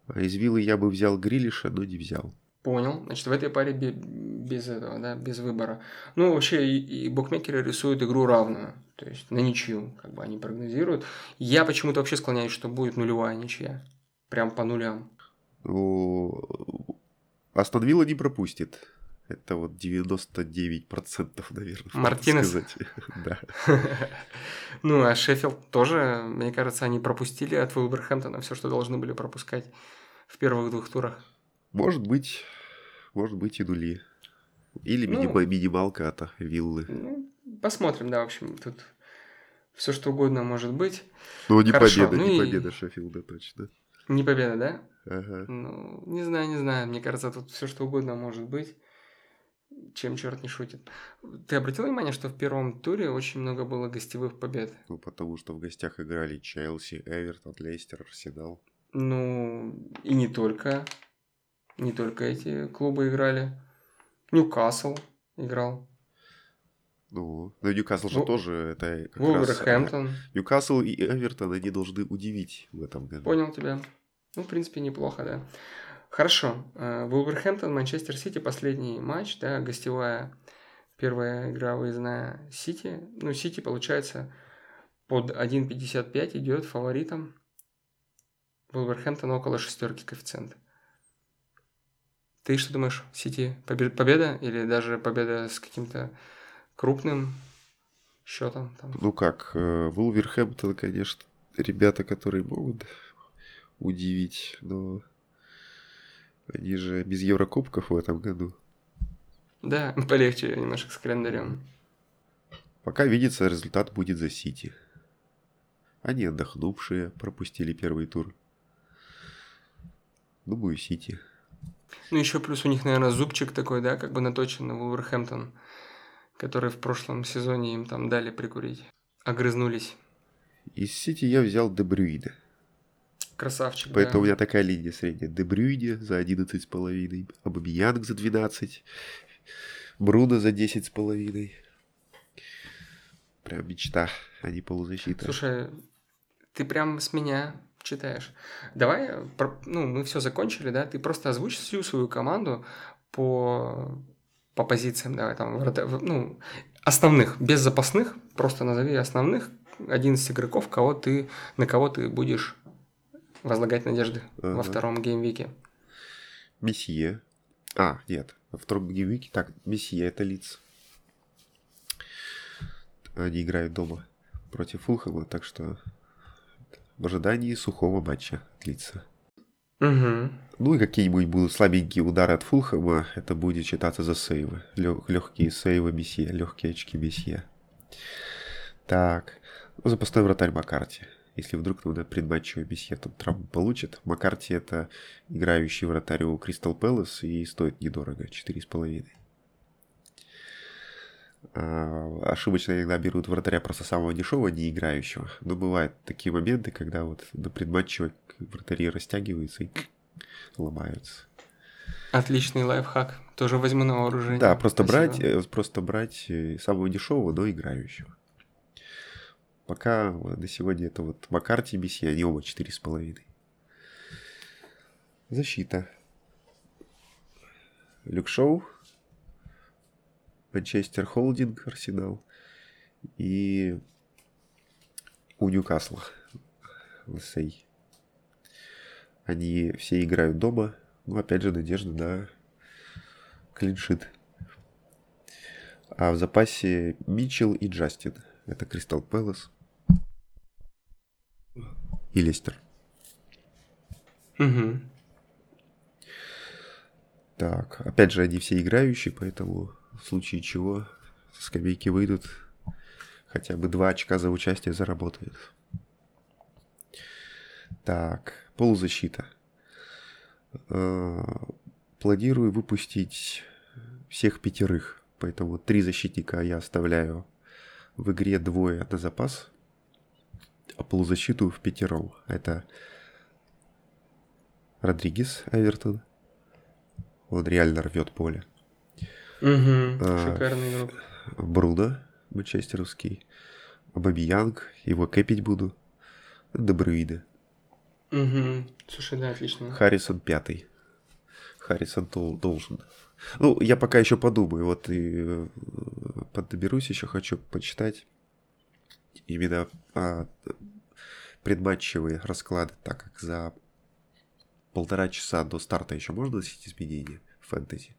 А из Виллы я бы взял Грилиша, но не взял. Понял. Значит, в этой паре бе- без этого, да, без выбора. Ну, вообще, и, и букмекеры рисуют игру равную. То есть на ничью, как бы они прогнозируют. Я почему-то вообще склоняюсь, что будет нулевая ничья. Прям по нулям. Ну, Астон Вилла не пропустит. Это вот 99%, наверное. Мартинес? Сказать. Да. Ну, а Шеффилд тоже, мне кажется, они пропустили от Вулверхэмптона все, что должны были пропускать в первых двух турах. Может быть, может быть и нули. Или Ну. минималка от виллы. Ну, посмотрим, да, в общем, тут все что угодно может быть. Ну, не Хорошо, победа, ну не и- победа Шеффилда точно. Не победа, да? Ага. Ну, не знаю, не знаю. Мне кажется, тут все что угодно может быть. Чем черт не шутит. Ты обратил внимание, что в первом туре очень много было гостевых побед? Ну, потому что в гостях играли Челси, Эвертон, Лестер, Арсенал. Ну, и не только. Не только эти клубы играли. Ньюкасл играл. Ну, ну Ньюкасл же Ву- тоже это как раз... Вулверхэмптон. э, Ньюкасл и Эвертон, они должны удивить в этом году. Понял тебя. Ну, в принципе, неплохо, да. Хорошо. Э, Вулверхэмптон, Манчестер Сити, последний матч, да, гостевая первая игра выездная Сити. Ну, Сити, получается, под 1.55 идет фаворитом. Вулверхэмптон около шестерки коэффициент. Ты что думаешь, Сити побе- победа или даже победа с каким-то крупным счетом? Там? Ну как, э, Вулверхэмптон, конечно, ребята, которые могут удивить, но они же без Еврокубков в этом году. Да, полегче немножко с календарем. Пока видится, результат будет за Сити. Они отдохнувшие, пропустили первый тур. Думаю, Сити. Ну, еще плюс у них, наверное, зубчик такой, да, как бы наточен на Вулверхэмптон, который в прошлом сезоне им там дали прикурить. Огрызнулись. Из Сити я взял Дебрюйда. Красавчик, Поэтому у да. меня такая линия средняя. Дебрюйде за 11,5, Абамиянг за 12, Бруно за 10,5. Прям мечта, а не полузащита. Слушай, ты прям с меня читаешь. Давай, про- ну, мы все закончили, да? Ты просто озвучь всю свою команду по, по позициям, давай, там, ну, основных, без запасных, просто назови основных 11 игроков, кого ты, на кого ты будешь возлагать надежды во Ага. втором геймвике. Месье. А, нет, во втором геймвике. Так, Месье это лиц. Они играют дома против Фулхэма, так что в ожидании сухого матча лица. Угу. Ну и какие-нибудь будут слабенькие удары от Фулхэма, это будет считаться за сейвы. легкие сейвы Месье, легкие очки Месье. Так, ну, запасной вратарь Маккарти. Если вдруг надо предматчевый Месье там травму получит. Маккарти это играющий вратарь у Кристал Пэлас и стоит недорого, 4,5. А, ошибочно иногда берут вратаря просто самого дешевого, не играющего. Но бывают такие моменты, когда вот на предматчевой вратари растягиваются и ломаются. Отличный лайфхак. Тоже возьму на вооружение. Да, просто Спасибо. брать, э, просто брать э, самого дешевого, но играющего. Пока на сегодня это вот Маккарти и Месси, они оба 4,5. Защита. Люк Шоу, Манчестер Холдинг, Арсенал и у Ньюкасла Лысей. Они все играют дома. Ну, опять же, надежда на клиншит. А в запасе Митчелл и Джастин. Это Кристал Пэлас. И Лестер. Мгм. Так, опять же, они все играющие, поэтому в случае чего со выйдут, хотя бы два очка за участие заработают. Так, полузащита. Э, Планирую выпустить всех пятерых, поэтому три защитника я оставляю в игре двое на запас, а полузащиту в пятером. Это Родригес, Эвертон. Он реально рвет поле. Мгм. А, Шикарный игрок. Бруно, манчестеровский. Бабиянг, его кэпить буду. Дебрюиде. Мгм. Слушай, да, отлично. Харрисон пятый. Харрисон дол- должен. Ну, я пока еще подумаю. Вот и э, подберусь еще, хочу почитать именно а, предматчевые расклады, так как за полтора часа до старта еще можно носить изменения в фэнтези.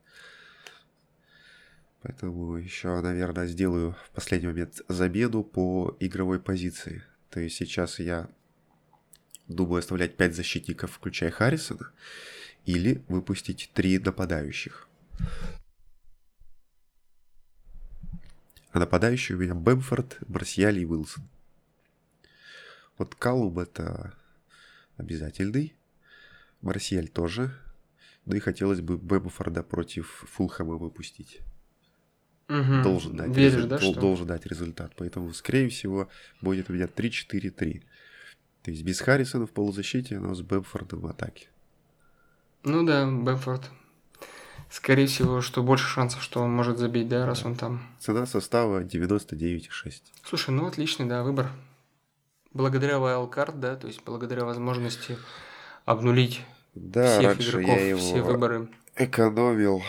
Поэтому еще, наверное, сделаю в последний момент замену по игровой позиции. То есть сейчас я думаю оставлять 5 защитников, включая Харрисона, или выпустить 3 нападающих. А нападающие у меня Бэмфорд, Марсиаль и Уилсон. Вот Калум это обязательный. Марсиаль тоже. Ну и хотелось бы Бэмфорда против Фулхэма выпустить. Угу. Должен дать, Веришь, резу- да, дол- что? должен дать результат. Поэтому, скорее всего, будет у меня 3-4-3. То есть без Харрисона в полузащите, но с Бэмфордом в атаке. Ну да, Бэмфорд. Скорее всего, что больше шансов, что он может забить, да, раз он там. Цена состава 99,6. Слушай, ну отличный, да, выбор. Благодаря Wildcard, да, то есть благодаря возможности обнулить Да, всех раньше игроков, я его все выборы. экономил.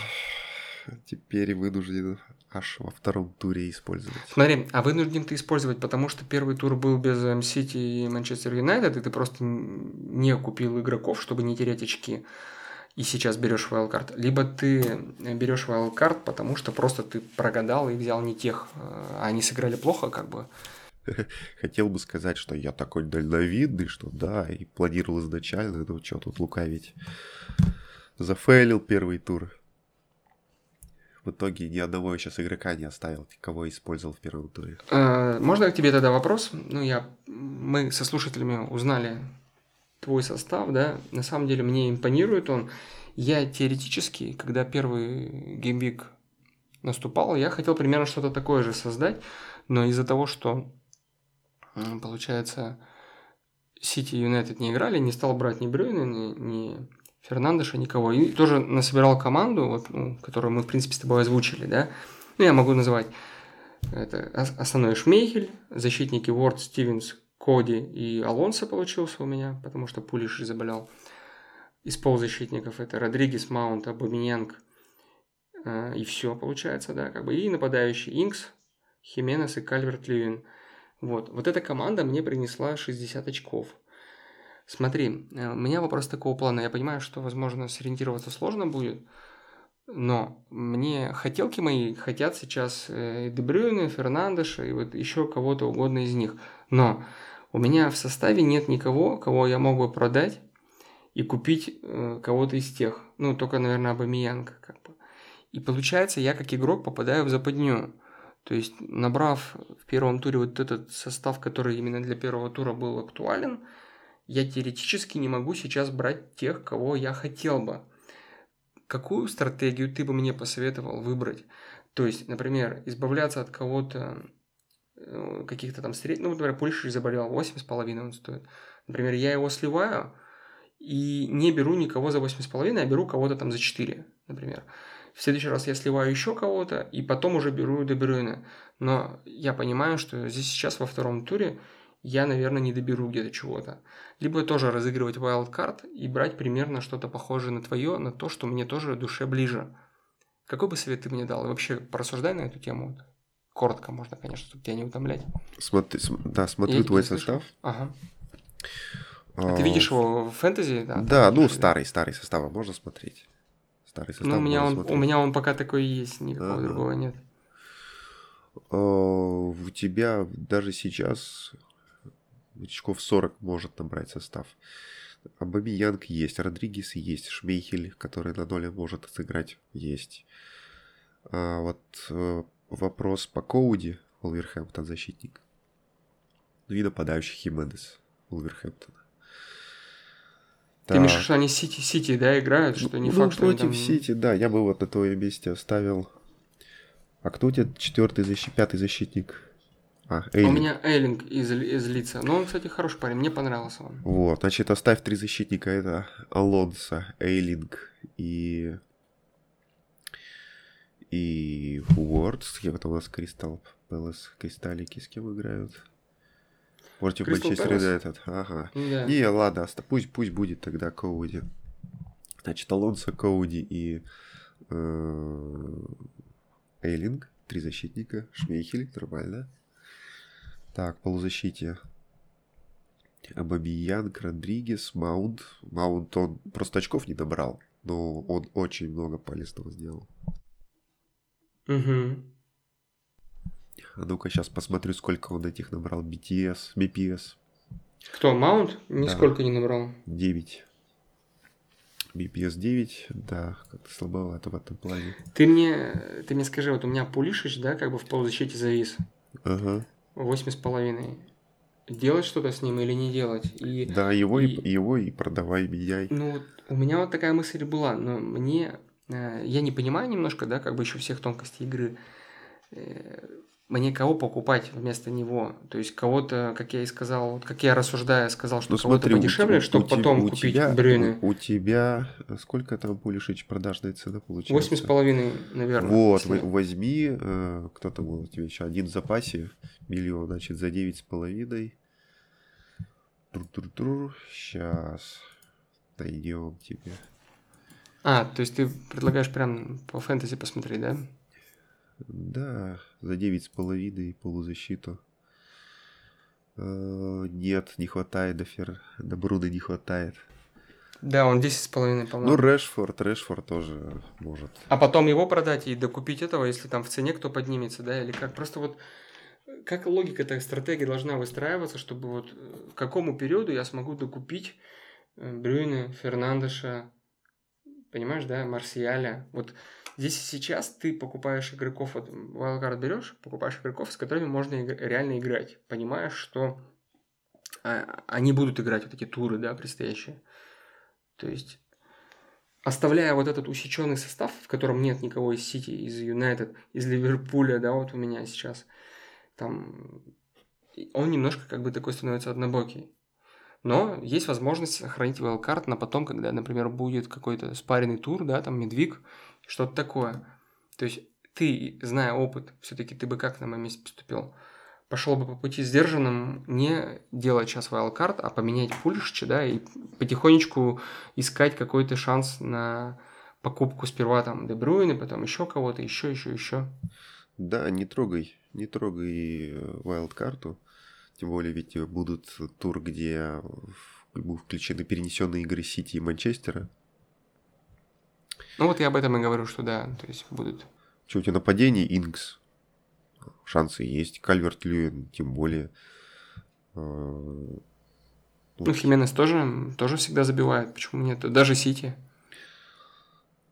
Теперь вынужден аж во втором туре использовать. Смотри, а вынужден ты использовать, потому что первый тур был без эм, Сити и Манчестер Юнайтед, и ты просто не купил игроков, чтобы не терять очки, и сейчас берешь wildcard. Либо ты берешь wildcard, потому что просто ты прогадал и взял не тех, э, а они сыграли плохо, как бы. Хотел бы сказать, что я такой дальновидный, что да, и планировал изначально, ну что тут лукавить. Зафейлил первый тур. В итоге ни одного сейчас игрока не оставил, кого использовал в первом туре. Э, Можно к тебе тогда вопрос? Ну, я, мы со слушателями узнали твой состав, да, на самом деле мне импонирует он. Я теоретически, когда первый gameweek наступал, я хотел примерно что-то такое же создать, но из-за того, что, получается, Сити и Юнайтед не играли, не стал брать ни Брюйна, ни, ни Фернандеша, никого. И тоже насобирал команду, вот, ну, которую мы, в принципе, с тобой озвучили, да. Ну, я могу называть это ос- основной Шмейхель, защитники Уорд, Стивенс, Коди и Алонсо получился у меня, потому что Пулиш заболел. Из полузащитников это Родригес, Маунт, Абамиянг э, и все получается, да, как бы. И нападающий Инкс, Хименес и Кальверт Льюин. Вот. вот эта команда мне принесла 60 очков. Смотри, э, у меня вопрос такого плана. Я понимаю, что, возможно, сориентироваться сложно будет, но мне хотелки мои хотят сейчас э, и Дебрюйна, Фернандеша и вот еще кого-то угодно из них. Но у меня в составе нет никого, кого я мог бы продать и купить э, кого-то из тех. Ну, только, наверное, Абамиянка как бы. И получается, я как игрок попадаю в западню. То есть, набрав в первом туре вот этот состав, который именно для первого тура был актуален, я теоретически не могу сейчас брать тех, кого я хотел бы. Какую стратегию ты бы мне посоветовал выбрать? То есть, например, избавляться от кого-то, э, каких-то там средних, ну, например, Пульшич заболел, 8,5 он стоит. Например, я его сливаю и не беру никого за 8,5, а беру кого-то там за 4, например. В следующий раз я сливаю еще кого-то, и потом уже беру Дебрюйна. Но я понимаю, что здесь сейчас во втором туре я, наверное, не доберу где-то чего-то. Либо тоже разыгрывать wildcard и брать примерно что-то похожее на твое, на то, что мне тоже душе ближе. Какой бы совет ты мне дал? И вообще порассуждай на эту тему. Коротко можно, конечно, чтобы тебя не утомлять. Смотри, см- да, смотрю Я твой состав. Ага. А ты видишь его в фэнтези? Да, Да, ну видишь, старый, старый состав, а можно смотреть. Старый состав. Ну, у меня, он, смотреть. у меня он пока такой есть, никакого Ага. другого нет. А, У тебя даже сейчас очков 40 может набрать состав. Абамиянг есть, Родригес есть, Шмейхель, который на ноле может сыграть, есть. А вот э, вопрос по Коуди, Волверхэмптон защитник. Ну и нападающий Хименес, Волверхэмптона. Ты имеешь виду, что они Сити, Сити, да, играют, что не ну, факт, что против там- Сити, да, я бы вот на твоем месте оставил. А кто у тебя четвертый защитник, пятый защитник? А, А У меня Эйлинг из, из лица. Но он, кстати, хороший парень, мне понравился он. Вот, значит, оставь три защитника. Это Алонсо, Эйлинг и... И Уорд. С кем это у нас Кристал Пэлас? Кристаллики с кем играют? Против Манчестер. Юнайтед. Ага. Да. Не, ладно, пусть, пусть будет тогда Коуди. Значит, Алонсо, Коуди и э, Эйлинг. Три защитника. Шмейхель, нормально. Так, полузащите. Абабиянг, Родригес, Маунт. Маунт, он просто очков не набрал, но он очень много полезного сделал. Угу. А ну-ка сейчас посмотрю, сколько он этих набрал. BTS, BPS. Кто, Маунт? Нисколько да. не набрал. 9. BPS 9, да, как-то слабовато в этом плане. Ты мне, ты мне скажи, вот у меня Пулишич, да, как бы в полузащите завис. Ага. Восемь с половиной. Делать что-то с ним или не делать? И, да, его и, и его и продавай, меняй. Ну, у меня вот такая мысль была, но мне, э, я не понимаю немножко, да, как бы еще всех тонкостей игры. Э, мне кого покупать вместо него. То есть кого-то, как я и сказал, вот как я рассуждая, сказал, что ну, кого-то подешевле, чтобы потом у купить тебя, Брюны. У, тебя сколько там Пулишич продажная цена получается? Восемь с половиной, наверное. Вот, если... возьми, э, кто то был у тебя еще один в запасе, миллион, значит, за девять с половиной. Тур-тур-тур, сейчас найдем тебе. А, то есть ты предлагаешь прям по фэнтези посмотреть, да? Да, за девять с половиной полузащиту. Э, нет, не хватает до Фер... До Бруны не хватает. Да, он 10 с половиной, по-моему. Ну, Решфорд, Решфорд тоже может. А потом его продать и докупить этого, если там в цене кто поднимется, да, или как? Просто вот как логика этой стратегии должна выстраиваться, чтобы вот э, к какому периоду я смогу докупить э, Брюйна, Фернандеша, понимаешь, да, Марсиаля. Вот Здесь и сейчас ты покупаешь игроков, вот Wildcard берешь, покупаешь игроков, с которыми можно иг- реально играть, понимаешь, что а, они будут играть вот эти туры, да, предстоящие. То есть, оставляя вот этот усеченный состав, в котором нет никого из Сити, из Юнайтед, из Ливерпуля, да, вот у меня сейчас, там, он немножко как бы такой становится однобокий. Но есть возможность сохранить wildcard на потом, когда, например, будет какой-то спаренный тур, да, там Медвиг, что-то такое. То есть ты, зная опыт, все-таки ты бы как на моем месте поступил? Пошел бы по пути сдержанным, не делать сейчас wildcard, а поменять Пулишича, да, и потихонечку искать какой-то шанс на покупку сперва там Дебруины, потом еще кого-то, еще, еще, еще. Да, не трогай, не трогай wildcard. Э, Тем более ведь будут тур, где будут включены перенесенные игры Сити и Манчестера. Ну вот я об этом и говорю, что да, то есть будут. Что у тебя нападение, Инкс? Шансы есть. Кальверт Льюин, тем более. А, ну, Хименес тоже, тоже всегда забивает. Почему нет? Даже Сити.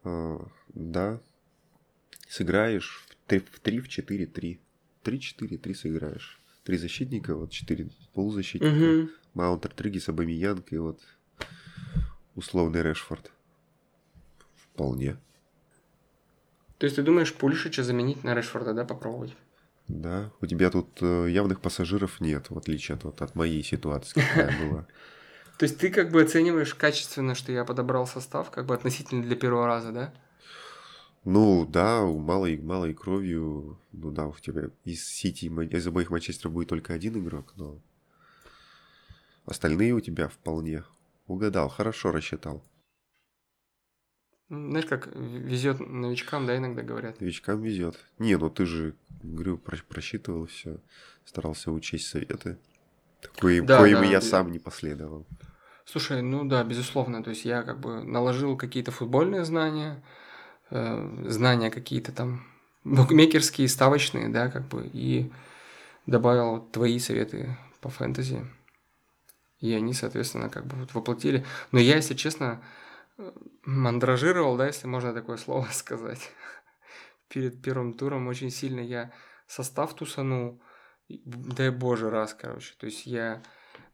А, да. Сыграешь в 3, в 3, в 4, 3. 3-4-3 сыграешь. Три защитника, вот четыре полузащитника. Угу. Маунтер, Тригис, Абамиянг и вот условный Решфорд. Вполне. То есть ты думаешь Пулишича заменить на Решфорда, да, попробовать? Да, у тебя тут э, явных пассажиров нет, в отличие от, вот, от моей ситуации, какая была. То есть ты как бы оцениваешь качественно, что я подобрал состав, как бы относительно для первого раза, да? Ну, да, малой, малой кровью, ну да, у тебя из Сити, из обоих Манчестеров будет только один игрок, но остальные у тебя вполне. Угадал, хорошо рассчитал. Знаешь, как везет новичкам, да, иногда говорят. Новичкам везет. Не, ну ты же, говорю, просчитывал все, старался учесть советы. Такое, да, коим да, я сам не последовал. Слушай, ну да, безусловно. То есть я как бы наложил какие-то футбольные знания, э, знания какие-то там букмекерские, ставочные, да, как бы, и добавил твои советы по фэнтези. И они, соответственно, как бы вот воплотили. Но я, если честно, мандражировал, да, если можно такое слово сказать. Перед первым туром очень сильно я состав тусанул. Дай боже раз, короче. То есть я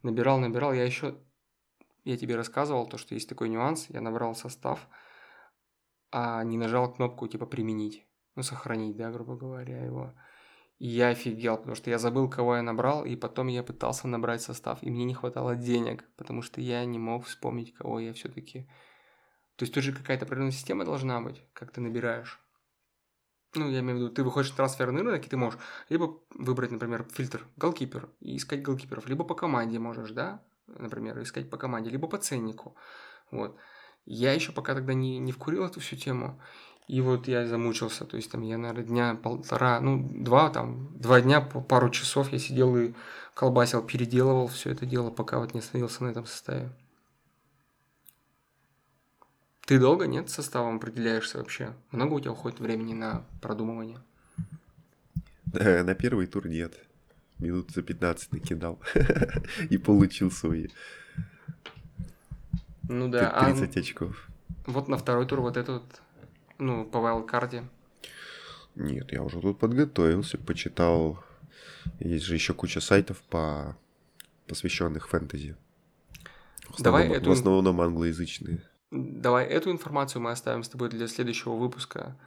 набирал, набирал. Я еще, я тебе рассказывал, то, что есть такой нюанс. Я набрал состав, а не нажал кнопку типа применить. Ну, сохранить, да, грубо говоря, его. И я офигел, потому что я забыл, кого я набрал, и потом я пытался набрать состав, и мне не хватало денег, потому что я не мог вспомнить, кого я все-таки то есть тут же какая-то определенная система должна быть, как ты набираешь. Ну, я имею в виду, ты выходишь на трансферный рынок, и ты можешь либо выбрать, например, фильтр голкипер и искать голкиперов, либо по команде можешь, да, например, искать по команде, либо по ценнику. Вот. Я еще пока тогда не, не вкурил эту всю тему, и вот я замучился, то есть там я, наверное, дня полтора, ну, два там, два дня пару часов я сидел и колбасил, переделывал все это дело, пока вот не остановился на этом составе. Ты долго, нет, составом определяешься вообще? Много у тебя уходит времени на продумывание? На первый тур нет. Минут за 15 накидал. И получил свои. Ну да. 30 а очков. Вот на второй тур вот этот, ну, по вайлдкарде. Нет, я уже тут подготовился, почитал. Есть же еще куча сайтов по посвященных фэнтези. В Давай основном, эту... в основном англоязычные. Давай эту информацию мы оставим с тобой для следующего выпуска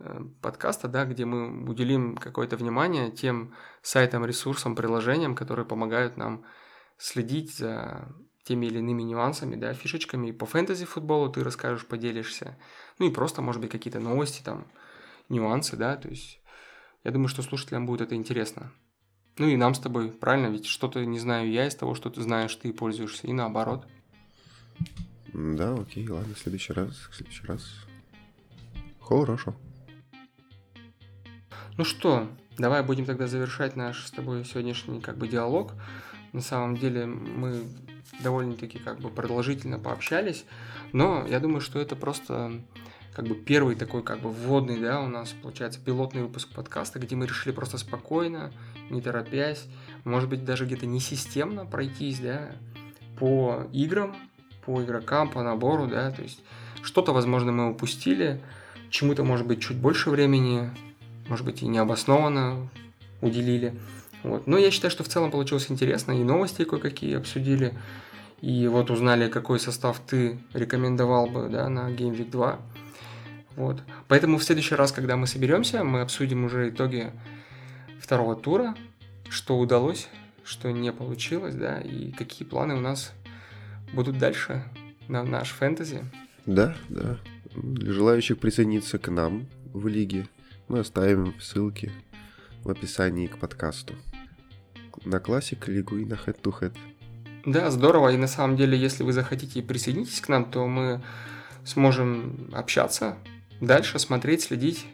э, подкаста, да, где мы уделим какое-то внимание тем сайтам, ресурсам, приложениям, которые помогают нам следить за теми или иными нюансами, да, фишечками. И по фэнтези-футболу ты расскажешь, поделишься. Ну и просто, может быть, какие-то новости, там, нюансы, да, то есть я думаю, что слушателям будет это интересно. Ну и нам с тобой, правильно? Ведь что-то не знаю я из того, что ты знаешь, ты пользуешься, и наоборот. Да, окей, ладно, в следующий раз, в следующий раз. Хорошо. Ну что, давай будем тогда завершать наш с тобой сегодняшний как бы диалог. На самом деле мы довольно-таки как бы продолжительно пообщались, но я думаю, что это просто как бы первый такой как бы вводный, да, у нас получается пилотный выпуск подкаста, где мы решили просто спокойно, не торопясь, может быть даже где-то не системно пройтись, да, по играм, по игрокам, по набору, да, то есть что-то, возможно, мы упустили, чему-то, может быть, чуть больше времени, может быть, и необоснованно уделили. Вот. Но я считаю, что в целом получилось интересно, и новости кое-какие обсудили, и вот узнали, какой состав ты рекомендовал бы да, на Game Week 2. Вот. Поэтому в следующий раз, когда мы соберемся, мы обсудим уже итоги второго тура, что удалось, что не получилось, да, и какие планы у нас будут дальше на наш фэнтези. Да, да. Для желающих присоединиться к нам в лиге мы оставим ссылки в описании к подкасту. На классик лигу и на head-to-head. Да, здорово. И на самом деле, если вы захотите присоединитесь к нам, то мы сможем общаться, дальше смотреть, следить.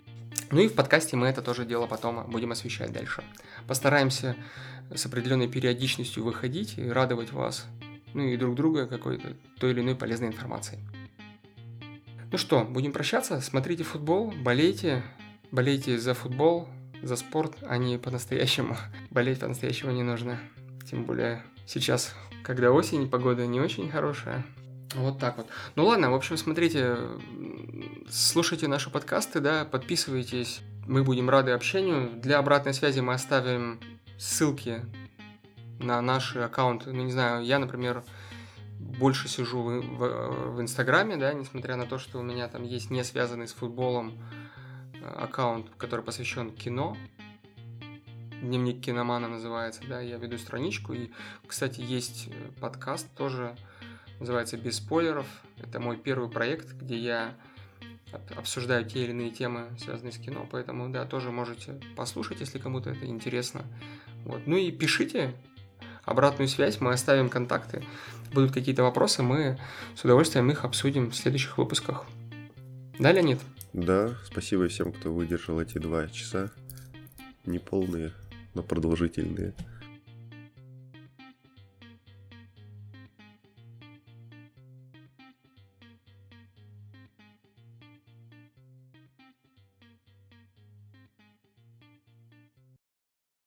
Ну и в подкасте мы это тоже дело потом будем освещать дальше. Постараемся с определенной периодичностью выходить и радовать вас, ну и друг друга какой-то той или иной полезной информацией. Ну что, будем прощаться. Смотрите футбол, болейте, болейте за футбол, за спорт, а не по-настоящему. Болеть по-настоящему не нужно. Тем более сейчас, когда осень, погода не очень хорошая. Вот так вот. Ну ладно, в общем, смотрите, слушайте наши подкасты, да, подписывайтесь. Мы будем рады общению. Для обратной связи мы оставим ссылки на наши аккаунты. Ну, не знаю, я, например, больше сижу в, в, в Инстаграме, да, несмотря на то, что у меня там есть не связанный с футболом э, аккаунт, который посвящен кино. Дневник киномана называется, да, я веду страничку. И, кстати, есть э, подкаст тоже называется «Без спойлеров». Это мой первый проект, где я обсуждаю те или иные темы, связанные с кино, поэтому, да, тоже можете послушать, если кому-то это интересно. Вот. Ну и пишите обратную связь, мы оставим контакты. Будут какие-то вопросы, мы с удовольствием их обсудим в следующих выпусках. Да, Леонид? Да, спасибо всем, кто выдержал эти два часа. Неполные, но продолжительные.